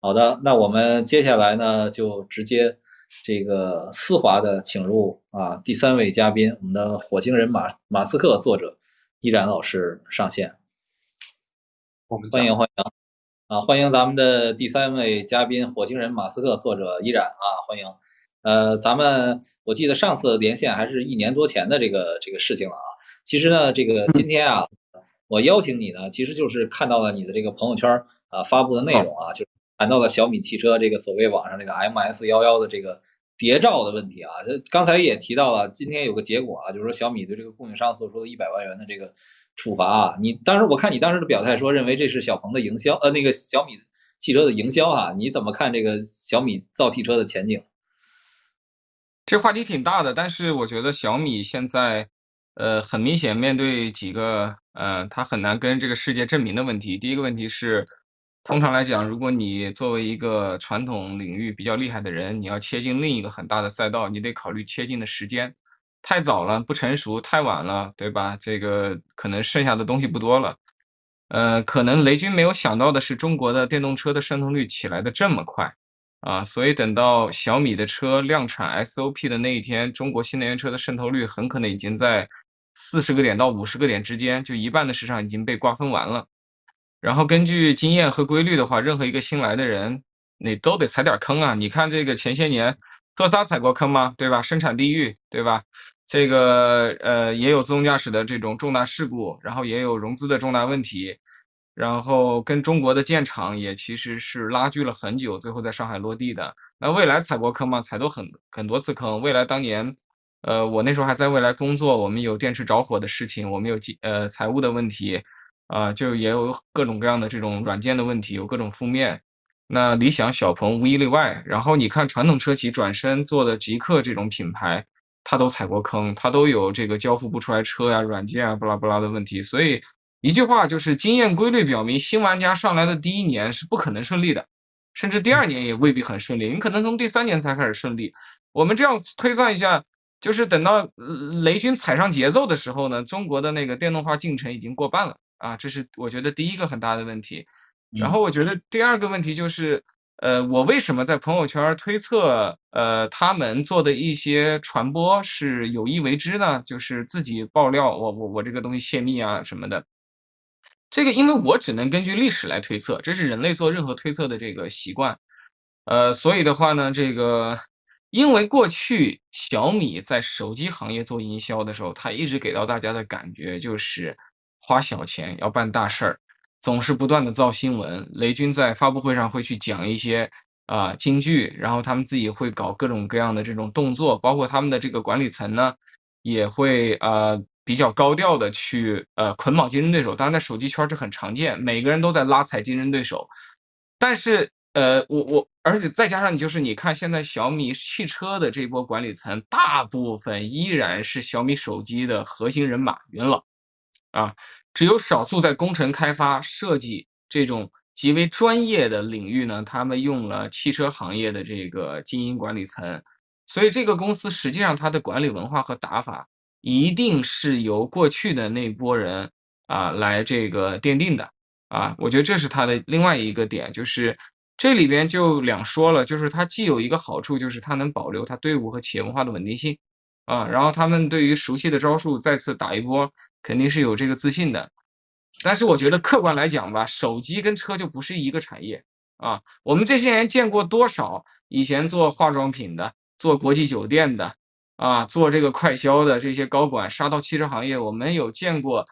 A: 好的，那我们接下来呢，就直接这个丝滑的请入啊第三位嘉宾，我们的火星人马马斯克作者。依然老师上线，
B: 我们
A: 欢迎欢迎啊！欢迎咱们的第三位嘉宾，火星人马斯克作者依然啊！欢迎，呃，咱们我记得上次连线还是一年多前的这个这个事情了啊。其实呢，这个今天啊，我邀请你呢，其实就是看到了你的这个朋友圈啊发布的内容啊，就谈到了小米汽车这个所谓网上这个 MS 幺幺的这个。谍照的问题啊，刚才也提到了，今天有个结果啊，就是说小米对这个供应商做出了一百万元的这个处罚啊。你当时我看你当时的表态说，认为这是小鹏的营销，呃，那个小米汽车的营销啊，你怎么看这个小米造汽车的前景？
E: 这话题挺大的，但是我觉得小米现在，呃，很明显面对几个，呃，它很难跟这个世界证明的问题。第一个问题是。通常来讲，如果你作为一个传统领域比较厉害的人，你要切进另一个很大的赛道，你得考虑切进的时间。太早了不成熟，太晚了，对吧？这个可能剩下的东西不多了。呃，可能雷军没有想到的是，中国的电动车的渗透率起来的这么快啊！所以等到小米的车量产 SOP 的那一天，中国新能源车的渗透率很可能已经在四十个点到五十个点之间，就一半的市场已经被瓜分完了。然后根据经验和规律的话，任何一个新来的人，你都得踩点坑啊！你看这个前些年，特斯拉踩过坑吗？对吧？生产地域，对吧？这个呃也有自动驾驶的这种重大事故，然后也有融资的重大问题，然后跟中国的建厂也其实是拉锯了很久，最后在上海落地的。那未来踩过坑吗？踩多很很多次坑。未来当年。呃，我那时候还在未来工作，我们有电池着火的事情，我们有呃财务的问题，啊、就也有各种各样的这种软件的问题，有各种负面。那理想、小鹏无一例外。然后你看传统车企转身做的极客这种品牌，它都踩过坑，它都有这个交付不出来车呀、软件啊、巴拉巴拉的问题。所以一句话就是，经验规律表明，新玩家上来的第一年是不可能顺利的，甚至第二年也未必很顺利，你可能从第三年才开始顺利。我们这样推算一下，就是等到雷军踩上节奏的时候呢，中国的那个电动化进程已经过半了啊，这是我觉得第一个很大的问题。然后我觉得第二个问题就是，呃，我为什么在朋友圈儿推测，呃，他们做的一些传播是有意为之呢？就是自己爆料，我我我这个东西泄密啊什么的。这个因为我只能根据历史来推测，这是人类做任何推测的这个习惯。呃，所以的话呢，这个因为过去小米在手机行业做营销的时候，它一直给到大家的感觉就是花小钱要办大事儿，总是不断的造新闻。雷军在发布会上会去讲一些啊、金句，然后他们自己会搞各种各样的这种动作，包括他们的这个管理层呢，也会呃比较高调的去呃捆绑竞争对手。当然，在手机圈这很常见，每个人都在拉踩竞争对手。但是，呃，我我，而且再加上你就是你看现在小米汽车的这波管理层，大部分依然是小米手机的核心人马元老啊，只有少数在工程开发、设计这种极为专业的领域呢，他们用了汽车行业的这个精英管理层，所以这个公司实际上它的管理文化和打法一定是由过去的那波人啊来这个奠定的。啊，我觉得这是它的另外一个点，就是这里边就两说了，就是它既有一个好处，就是它能保留它队伍和企业文化的稳定性，啊，然后他们对于熟悉的招数再次打一波，肯定是有这个自信的。但是我觉得客观来讲吧，手机跟车就不是一个产业啊。我们这些年见过多少以前做化妆品的、做国际酒店的啊、做这个快销的这些高管杀到汽车行业，我们有见过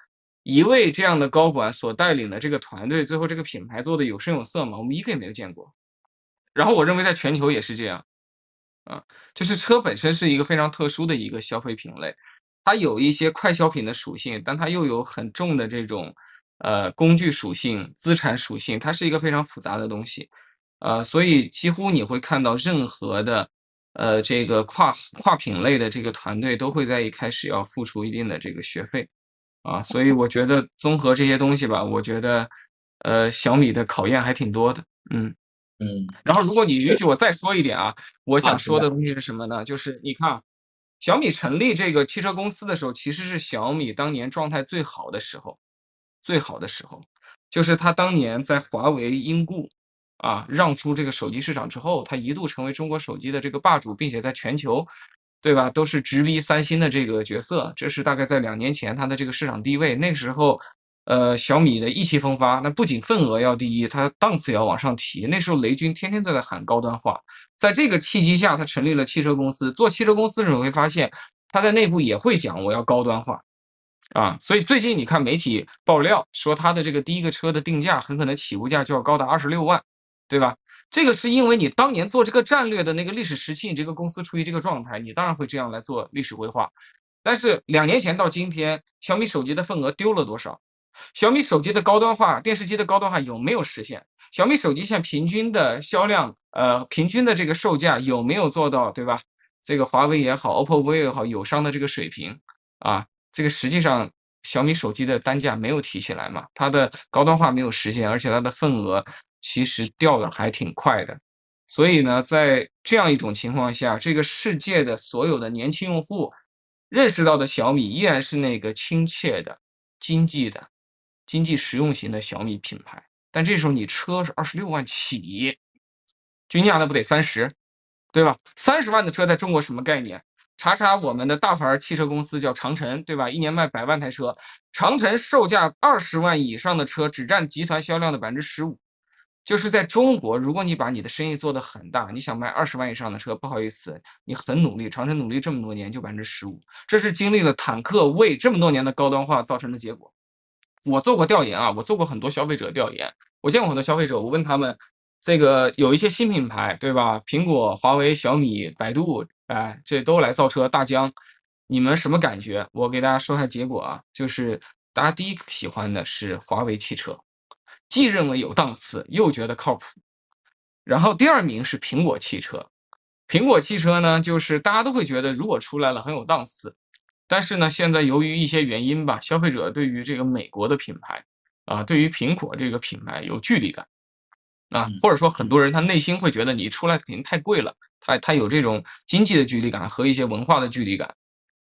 E: 一位这样的高管所带领的这个团队，最后这个品牌做的有声有色吗？我们一个也没有见过。然后我认为在全球也是这样，啊，就是车本身是一个非常特殊的一个消费品类，它有一些快消品的属性，但它又有很重的这种呃工具属性、资产属性，它是一个非常复杂的东西，呃，所以几乎你会看到任何的呃这个跨跨品类的这个团队都会在一开始要付出一定的这个学费。啊，所以我觉得综合这些东西吧，我觉得，呃，小米的考验还挺多的，嗯。
B: 嗯
E: 然后如果你允许我再说一点啊，我想说的东西是什么呢？就是你看啊，小米成立这个汽车公司的时候，其实是小米当年状态最好的时候，最好的时候，就是他当年在华为因故啊让出这个手机市场之后，他一度成为中国手机的这个霸主，并且在全球，对吧，都是直逼三星的这个角色。这是大概在两年前他的这个市场地位，那个时候。呃，小米的意气风发，那不仅份额要第一，它档次也要往上提。那时候雷军天天都在喊高端化，在这个契机下，他成立了汽车公司。做汽车公司的时候，会发现他在内部也会讲我要高端化，啊，所以最近你看媒体爆料说，他的这个第一个车的定价很可能起步价就要高达二十六万，对吧？这个是因为你当年做这个战略的那个历史时期，你这个公司处于这个状态，你当然会这样来做历史规划。但是两年前到今天，小米手机的份额丢了多少？小米手机的高端化，电视机的高端化有没有实现？小米手机现在平均的销量，呃，平均的这个售价有没有做到，对吧？这个华为也好，OPPO、vivo 也好，友商的这个水平啊，这个实际上小米手机的单价没有提起来嘛，它的高端化没有实现，而且它的份额其实掉的还挺快的。所以呢，在这样一种情况下，这个世界的所有的年轻用户认识到的小米依然是那个亲切的、经济的、经济实用型的小米品牌。但这时候你车是二十六万起，均价那不得三十，对吧？三十万的车在中国什么概念？查查我们的大牌汽车公司叫长城，对吧？一年卖百万台车，长城售价二十万以上的车只占集团销量的百分之十五。就是在中国，如果你把你的生意做得很大，你想卖二十万以上的车，不好意思，你很努力，长城努力这么多年就百分之十五，这是经历了坦克、魏这么多年的高端化造成的结果。我做过调研啊，我做过很多消费者调研，我见过很多消费者，我问他们，这个有一些新品牌，对吧？苹果、华为、小米、百度，哎，这都来造车，大疆，你们什么感觉？我给大家说一下结果啊，就是大家第一喜欢的是华为汽车，既认为有档次，又觉得靠谱。然后第二名是苹果汽车，苹果汽车呢，就是大家都会觉得如果出来了很有档次，但是呢，现在由于一些原因吧，消费者对于这个美国的品牌啊，对于苹果这个品牌有距离感啊，或者说很多人他内心会觉得你出来肯定太贵了，他他有这种经济的距离感和一些文化的距离感。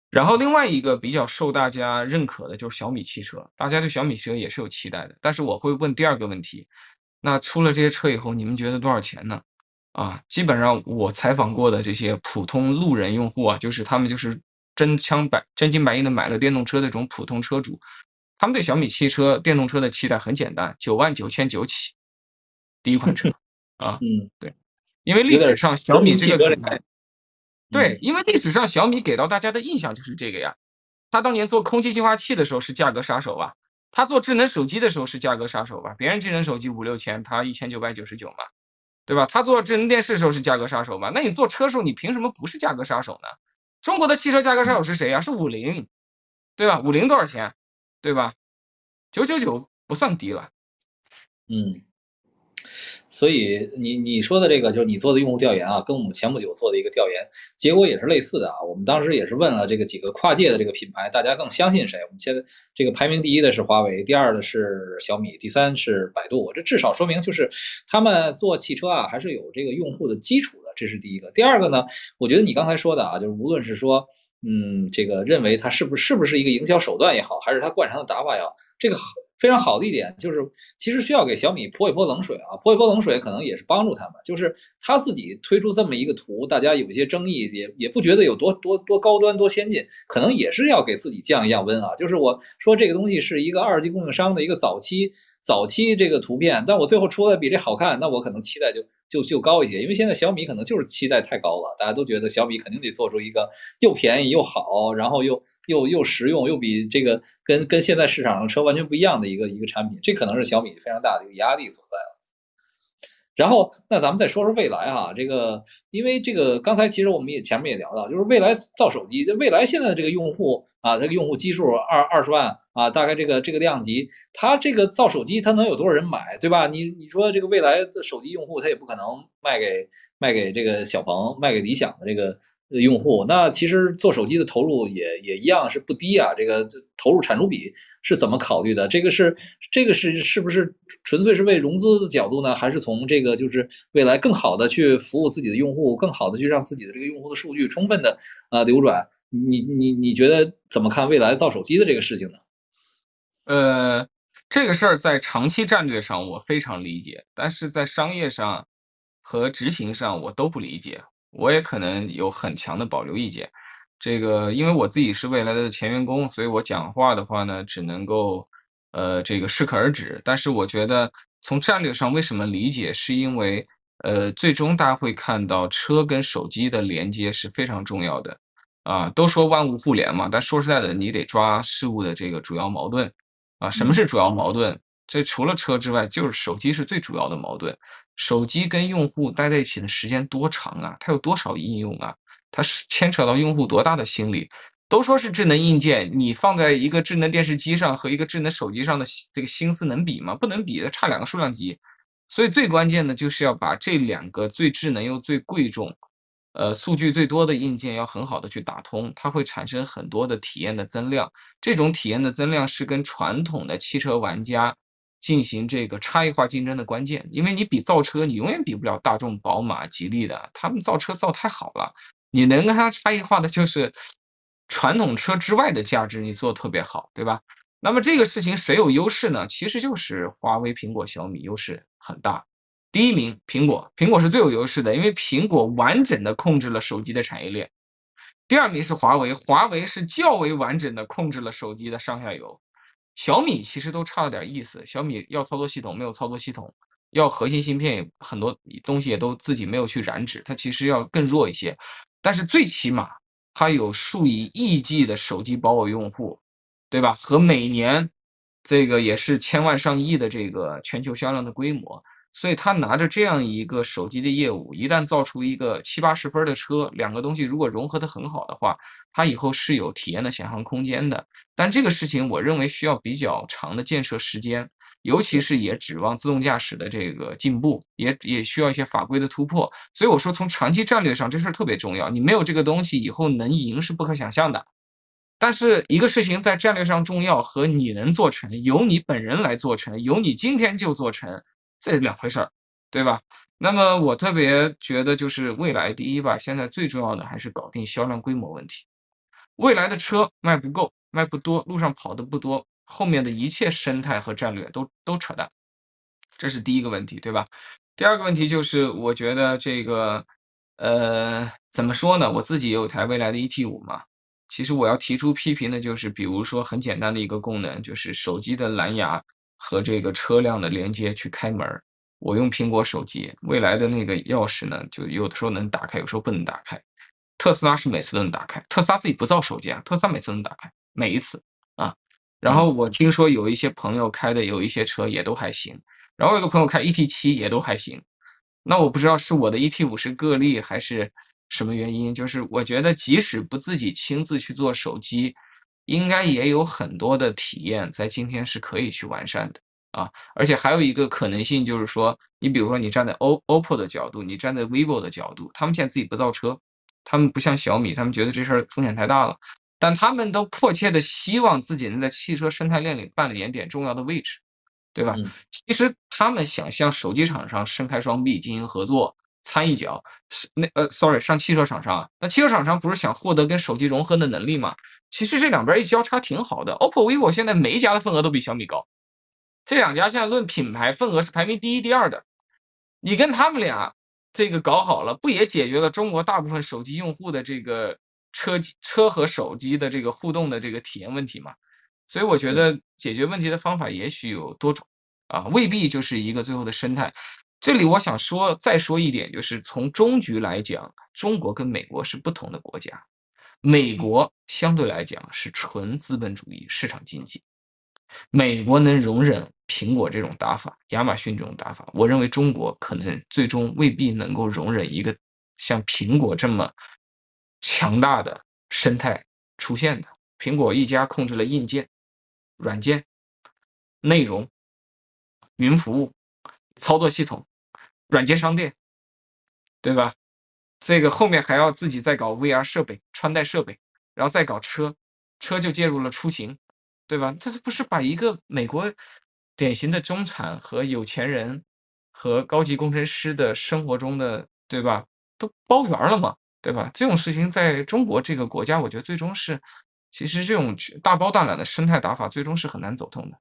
E: 然后另外一个比较受大家认可的就是小米汽车，大家对小米汽车也是有期待的。但是我会问第二个问题，那出了这些车以后，你们觉得多少钱呢？啊，基本上我采访过的这些普通路人用户啊，就是他们就是真枪白真金白银的买了电动车的这种普通车主，他们对小米汽车电动车的期待很简单，九万九千九起，第一款车 啊，
A: 嗯，
E: 对，因为历史上小米这个品牌。对，
A: 嗯
E: 因为历史上小米给到大家的印象就是这个呀。他当年做空气净化器的时候是价格杀手吧？他做智能手机的时候是价格杀手吧？别人智能手机五六千，他一千九百九十九嘛，对吧？他做智能电视的时候是价格杀手吧？那你做车的时候，你凭什么不是价格杀手呢？中国的汽车价格杀手是谁呀？是五菱，对吧？五菱多少钱？对吧？九九九不算低了。
A: 嗯，所以你你说的这个就是你做的用户调研啊，跟我们前不久做的一个调研结果也是类似的啊。我们当时也是问了这个几个跨界的这个品牌，大家更相信谁？我们现在这个排名第一的是华为，第二的是小米，第三是百度。这至少说明就是他们做汽车啊，还是有这个用户的基础的，这是第一个。第二个呢，我觉得你刚才说的啊，就是无论是说。嗯，这个认为它是不是不是一个营销手段也好，还是它惯常的打法也好，这个非常好的一点就是，其实需要给小米泼一泼冷水啊，泼一泼冷水可能也是帮助他们。就是他自己推出这么一个图，大家有一些争议，也也不觉得有多多多高端多先进，可能也是要给自己降一降温啊。就是我说这个东西是一个二级供应商的一个早期早期这个图片，但我最后出来比这好看，那我可能期待就就就高一些，因为现在小米可能就是期待太高了，大家都觉得小米肯定得做出一个又便宜又好，然后又又又实用，又比这个跟跟现在市场上车完全不一样的一个一个产品，这可能是小米非常大的一个压力所在了。然后，那咱们再说说未来哈，这个因为这个刚才其实我们也前面也聊到，就是未来造手机，这未来现在的这个用户啊，这个用户基数二二十万啊，大概这个这个量级，它这个造手机它能有多少人买，对吧？你你说这个未来的手机用户，他也不可能卖给卖给这个小鹏，卖给理想的这个用户，那其实做手机的投入也也一样是不低啊，这个投入产出比。是怎么考虑的？这个是这个是是不是纯粹是为融资的角度呢？还是从这个就是未来更好的去服务自己的用户，更好的去让自己的这个用户的数据充分的呃流转？你你你觉得怎么看未来造手机的这个事情呢？
E: 呃，这个事儿在长期战略上我非常理解，但是在商业上和执行上我都不理解，我也可能有很强的保留意见。这个因为我自己是未来的前员工，所以我讲话的话呢，只能够，呃，这个适可而止。但是我觉得从战略上为什么理解，是因为，呃，最终大家会看到车跟手机的连接是非常重要的，啊，都说万物互联嘛，但说实在的，你得抓事物的这个主要矛盾，啊，什么是主要矛盾？这除了车之外，就是手机是最主要的矛盾。手机跟用户待在一起的时间多长啊？它有多少应用啊？它是牵扯到用户多大的心理？都说是智能硬件，你放在一个智能电视机上和一个智能手机上的这个心思能比吗？不能比的，差两个数量级。所以最关键的就是要把这两个最智能又最贵重，呃，数据最多的硬件要很好的去打通，它会产生很多的体验的增量。这种体验的增量是跟传统的汽车玩家进行这个差异化竞争的关键。因为你比造车，你永远比不了大众、宝马、吉利的，他们造车造太好了。你能跟它差异化的就是传统车之外的价值，你做特别好，对吧？那么这个事情谁有优势呢？其实就是华为、苹果、小米优势很大。第一名苹果，苹果是最有优势的，因为苹果完整的控制了手机的产业链。第二名是华为，华为是较为完整的控制了手机的上下游。小米其实都差了点意思，小米要操作系统没有操作系统，要核心芯片也很多东西也都自己没有去染指，它其实要更弱一些。但是最起码它有数以亿计的手机保有用户，对吧？和每年这个也是千万上亿的这个全球销量的规模，所以他拿着这样一个手机的业务，一旦造出一个七八十分的车，两个东西如果融合的很好的话，他以后是有体验的想象空间的。但这个事情我认为需要比较长的建设时间，尤其是也指望自动驾驶的这个进步，也也需要一些法规的突破。所以我说从长期战略上，这事儿特别重要。你没有这个东西，以后能赢是不可想象的。但是一个事情在战略上重要和你能做成，由你本人来做成，由你今天就做成。这两回事儿，对吧？那么我特别觉得，就是未来第一吧，现在最重要的还是搞定销量规模问题。未来的车卖不够，卖不多，路上跑的不多，后面的一切生态和战略都都扯淡，这是第一个问题，对吧？第二个问题就是，我觉得这个，呃，怎么说呢？我自己也有台未来的 ET 五嘛。其实我要提出批评的就是，比如说很简单的一个功能，就是手机的蓝牙。和这个车辆的连接去开门我用苹果手机，未来的那个钥匙呢，就有的时候能打开，有时候不能打开。特斯拉是每次都能打开，特斯拉自己不造手机啊，特斯拉每次能打开，每一次啊。然后我听说有一些朋友开的有一些车也都还行，然后有个朋友开 ET 七也都还行。那我不知道是我的 ET 五是个例还是什么原因，就是我觉得即使不自己亲自去做手机。应该也有很多的体验在今天是可以去完善的啊，而且还有一个可能性就是说，你比如说你站在 O OPPO 的角度，你站在 vivo 的角度，他们现在自己不造车，他们不像小米，他们觉得这事儿风险太大了，但他们都迫切的希望自己能在汽车生态链里扮演点重要的位置，对吧？其实他们想向手机厂商伸开双臂进行合作。掺一脚是那呃，sorry，上汽车厂商啊，那汽车厂商不是想获得跟手机融合的能力吗？其实这两边一交叉挺好的，OPPO、vivo 现在每一家的份额都比小米高，这两家现在论品牌份额是排名第一、第二的。你跟他们俩这个搞好了，不也解决了中国大部分手机用户的这个车车和手机的这个互动的这个体验问题吗？所以我觉得解决问题的方法也许有多种啊，未必就是一个最后的生态。这里我想说，再说一点，就是从终局来讲，中国跟美国是不同的国家。美国相对来讲是纯资本主义市场经济，美国能容忍苹果这种打法，亚马逊这种打法。我认为中国可能最终未必能够容忍一个像苹果这么强大的生态出现的。苹果一家控制了硬件、软件、内容、云服务。操作系统、软件商店，对吧？这个后面还要自己再搞 VR 设备、穿戴设备，然后再搞车，车就介入了出行，对吧？这是不是把一个美国典型的中产和有钱人和高级工程师的生活中的，对吧？都包圆了嘛，对吧？这种事情在中国这个国家，我觉得最终是，其实这种大包大揽的生态打法，最终是很难走通的。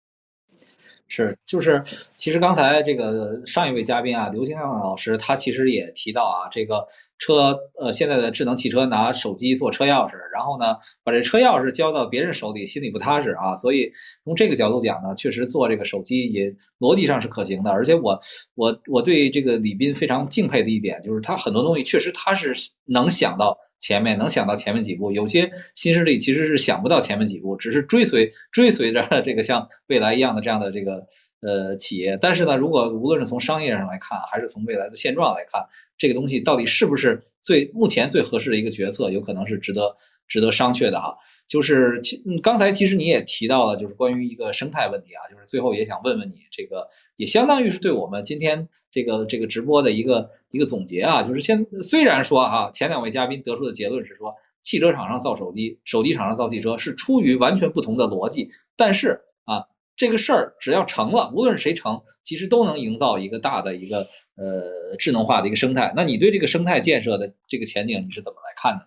A: 是，就是，其实刚才这个上一位嘉宾啊，刘金亮老师，他其实也提到啊，这个车，呃，现在的智能汽车拿手机做车钥匙，然后呢，把这车钥匙交到别人手里，心里不踏实啊。所以从这个角度讲呢，确实做这个手机也逻辑上是可行的。而且我，我，我对这个李斌非常敬佩的一点，就是他很多东西确实他是能想到。前面能想到前面几步，有些新势力其实是想不到前面几步，只是追随追随着这个像未来一样的这样的这个呃企业。但是呢，如果无论是从商业上来看，还是从未来的现状来看，这个东西到底是不是最目前最合适的一个决策，有可能是值得值得商榷的哈。就是其刚才其实你也提到了，就是关于一个生态问题啊，就是最后也想问问你，这个也相当于是对我们今天这个这个直播的一个一个总结啊，就是先虽然说哈，前两位嘉宾得出的结论是说，汽车厂商造手机，手机厂商造汽车是出于完全不同的逻辑，但是啊，这个事儿只要成了，无论是谁成，其实都能营造一个大的一个呃智能化的一个生态。那你对这个生态建设的这个前景你是怎么来看的？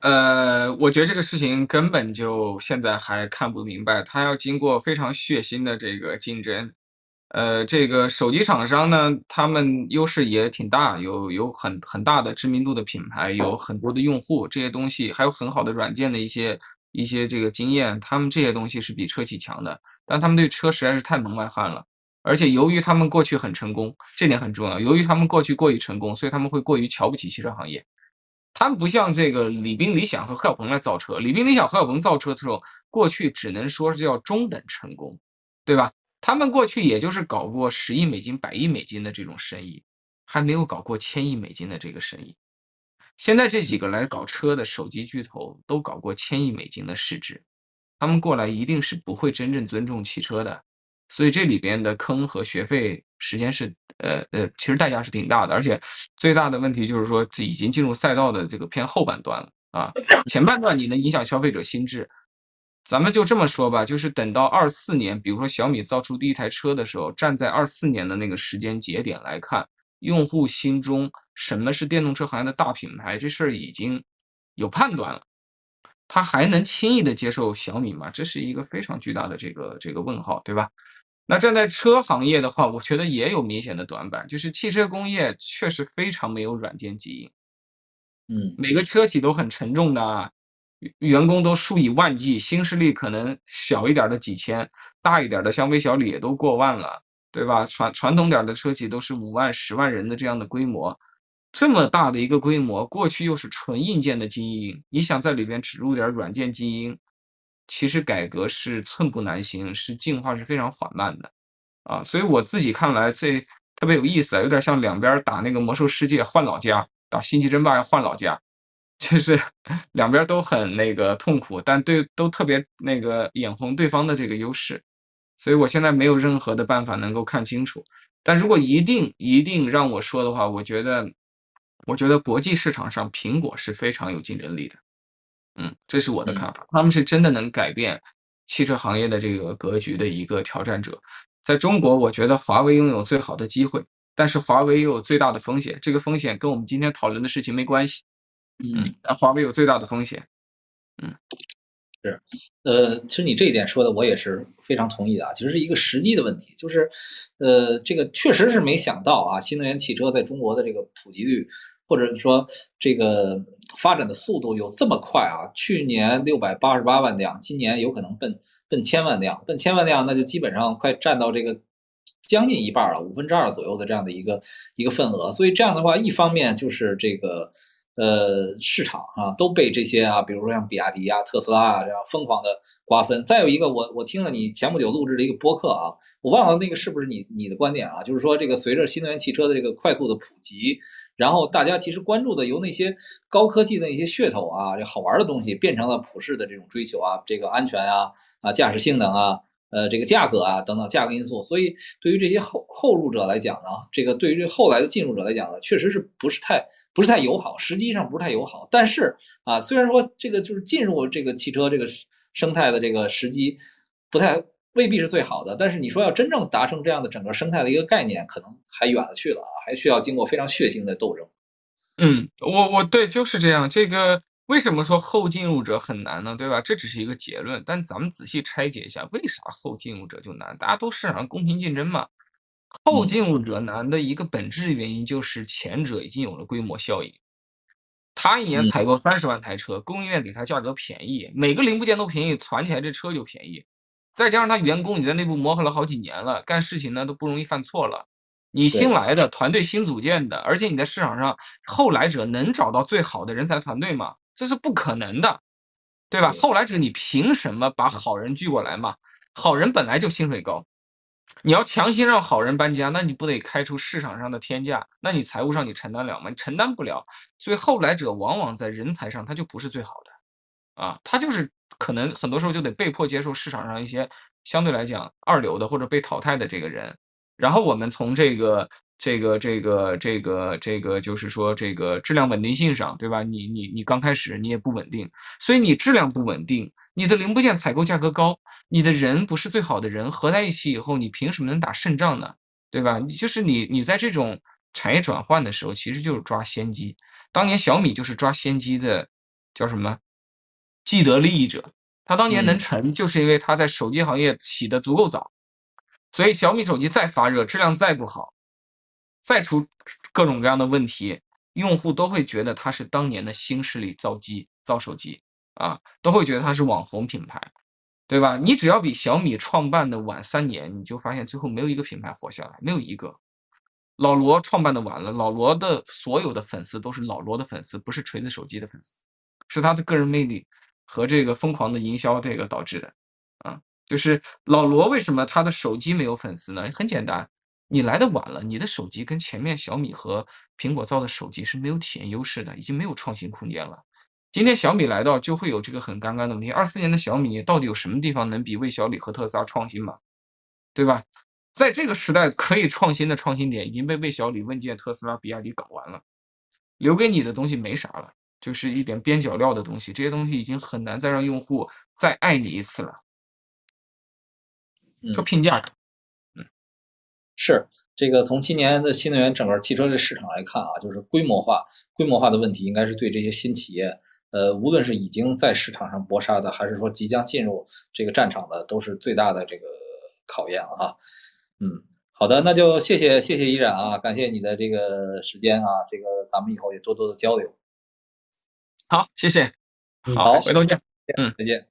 E: 呃，我觉得这个事情根本就现在还看不明白，它要经过非常血腥的这个竞争。呃，这个手机厂商呢，他们优势也挺大，有有很很大的知名度的品牌，有很多的用户，这些东西还有很好的软件的一些一些这个经验，他们这些东西是比车企强的，但他们对车实在是太门外汉了。而且由于他们过去很成功，这点很重要。由于他们过去过于成功，所以他们会过于瞧不起汽车行业。他们不像这个李斌、理想和何小鹏来造车。李斌、理想、何小鹏造车的时候，过去只能说是叫中等成功，对吧？他们过去也就是搞过十亿美金、百亿美金的这种生意，还没有搞过千亿美金的这个生意。现在这几个来搞车的手机巨头都搞过千亿美金的市值，他们过来一定是不会真正尊重汽车的，所以这里边的坑和学费时间是呃呃，其实代价是挺大的，而且最大的问题就是说已经进入赛道的这个偏后半段了啊，前半段你能影响消费者心智。咱们就这么说吧，就是等到二四年，比如说小米造出第一台车的时候，站在二四年的那个时间节点来看，用户心中什么是电动车行业的大品牌，这事儿已经有判断了。他还能轻易的接受小米吗？这是一个非常巨大的这个这个问号，对吧？那站在车行业的话，我觉得也有明显的短板，就是汽车工业确实非常没有软件基因。
A: 嗯，
E: 每个车企都很沉重的。员工都数以万计，新势力可能小一点的几千，大一点的像微小李也都过万了，对吧？传传统点的车企都是五万、十万人的这样的规模，这么大的一个规模，过去又是纯硬件的精英，你想在里边植入点软件基因，其实改革是寸步难行，是进化是非常缓慢的，啊，所以我自己看来这特别有意思，有点像两边打那个魔兽世界换老家，打星际争霸要换老家。就是两边都很那个痛苦，但对都特别那个眼红对方的这个优势，所以我现在没有任何的办法能够看清楚。但如果一定一定让我说的话，我觉得，我觉得国际市场上苹果是非常有竞争力的，嗯，这是我的看法。他们是真的能改变汽车行业的这个格局的一个挑战者。在中国，我觉得华为拥有最好的机会，但是华为又有最大的风险，这个风险跟我们今天讨论的事情没关系。嗯，但华为有最大的风险。嗯，
A: 是，呃，其实你这一点说的我也是非常同意的啊。其实是一个时机的问题，就是，呃，这个确实是没想到啊，新能源汽车在中国的这个普及率，或者说这个发展的速度有这么快啊。去年六百八十八万辆，今年有可能奔奔千万辆，奔千万辆，那就基本上快占到这个将近一半了，五分之二左右的这样的一个一个份额。所以这样的话，一方面就是这个。呃，市场啊都被这些啊，比如说像比亚迪啊、特斯拉啊这样疯狂的瓜分。再有一个，我我听了你前不久录制的一个播客啊，我忘了那个是不是你你的观点啊？就是说这个随着新能源汽车的这个快速的普及，然后大家其实关注的由那些高科技的一些噱头啊、这好玩的东西，变成了普世的这种追求啊，这个安全啊、啊驾驶性能啊、呃这个价格啊等等价格因素。所以对于这些后后入者来讲呢，这个对于这后来的进入者来讲呢，确实是不是太。不是太友好，实际上不是太友好。但是啊，虽然说这个就是进入这个汽车这个生态的这个时机不太未必是最好的，但是你说要真正达成这样的整个生态的一个概念，可能还远了去了啊，还需要经过非常血腥的斗争。
E: 嗯，我我对就是这样。这个为什么说后进入者很难呢？对吧？这只是一个结论，但咱们仔细拆解一下，为啥后进入者就难？大家都市场上公平竞争嘛。后进入者难的一个本质原因就是前者已经有了规模效应，他一年采购三十万台车，供应链给他价格便宜，每个零部件都便宜，攒起来这车就便宜。再加上他员工你在内部磨合了好几年了，干事情呢都不容易犯错了。你新来的团队新组建的，而且你在市场上后来者能找到最好的人才团队吗？这是不可能的，对吧？后来者你凭什么把好人聚过来嘛？好人本来就薪水高。你要强行让好人搬家，那你不得开出市场上的天价？那你财务上你承担了吗？你承担不了。所以后来者往往在人才上他就不是最好的，啊，他就是可能很多时候就得被迫接受市场上一些相对来讲二流的或者被淘汰的这个人。然后我们从这个。这个这个这个这个就是说，这个质量稳定性上，对吧？你你你刚开始你也不稳定，所以你质量不稳定，你的零部件采购价格高，你的人不是最好的人，合在一起以后，你凭什么能打胜仗呢？对吧？你就是你你在这种产业转换的时候，其实就是抓先机。当年小米就是抓先机的，叫什么？既得利益者。他当年能成，就是因为他在手机行业起得足够早。所以小米手机再发热，质量再不好。再出各种各样的问题，用户都会觉得它是当年的新势力造机造手机啊，都会觉得它是网红品牌，对吧？你只要比小米创办的晚三年，你就发现最后没有一个品牌活下来，没有一个。老罗创办的晚了，老罗的所有的粉丝都是老罗的粉丝，不是锤子手机的粉丝，是他的个人魅力和这个疯狂的营销这个导致的啊。就是老罗为什么他的手机没有粉丝呢？很简单，你来的晚了，你的手机跟前面小米和苹果造的手机是没有体验优势的，已经没有创新空间了。今天小米来到就会有这个很尴尬的问题：二四年的小米到底有什么地方能比魏小李和特斯拉创新吗？对吧？在这个时代，可以创新的创新点已经被魏小李、问界、特斯拉、比亚迪搞完了，留给你的东西没啥了，就是一点边角料的东西。这些东西已经很难再让用户再爱你一次了。
A: 嗯
E: 就拼价格，嗯
A: 是这个从今年的新能源整个汽车的市场来看啊，就是规模化、规模化的问题，应该是对这些新企业，呃，无论是已经在市场上搏杀的，还是说即将进入这个战场的，都是最大的这个考验了哈。嗯，好的，那就谢谢谢谢依然啊，感谢你的这个时间啊，这个咱们以后也多多的交流。
E: 好，谢谢，
A: 嗯
E: 好，回头见。
A: 嗯再见。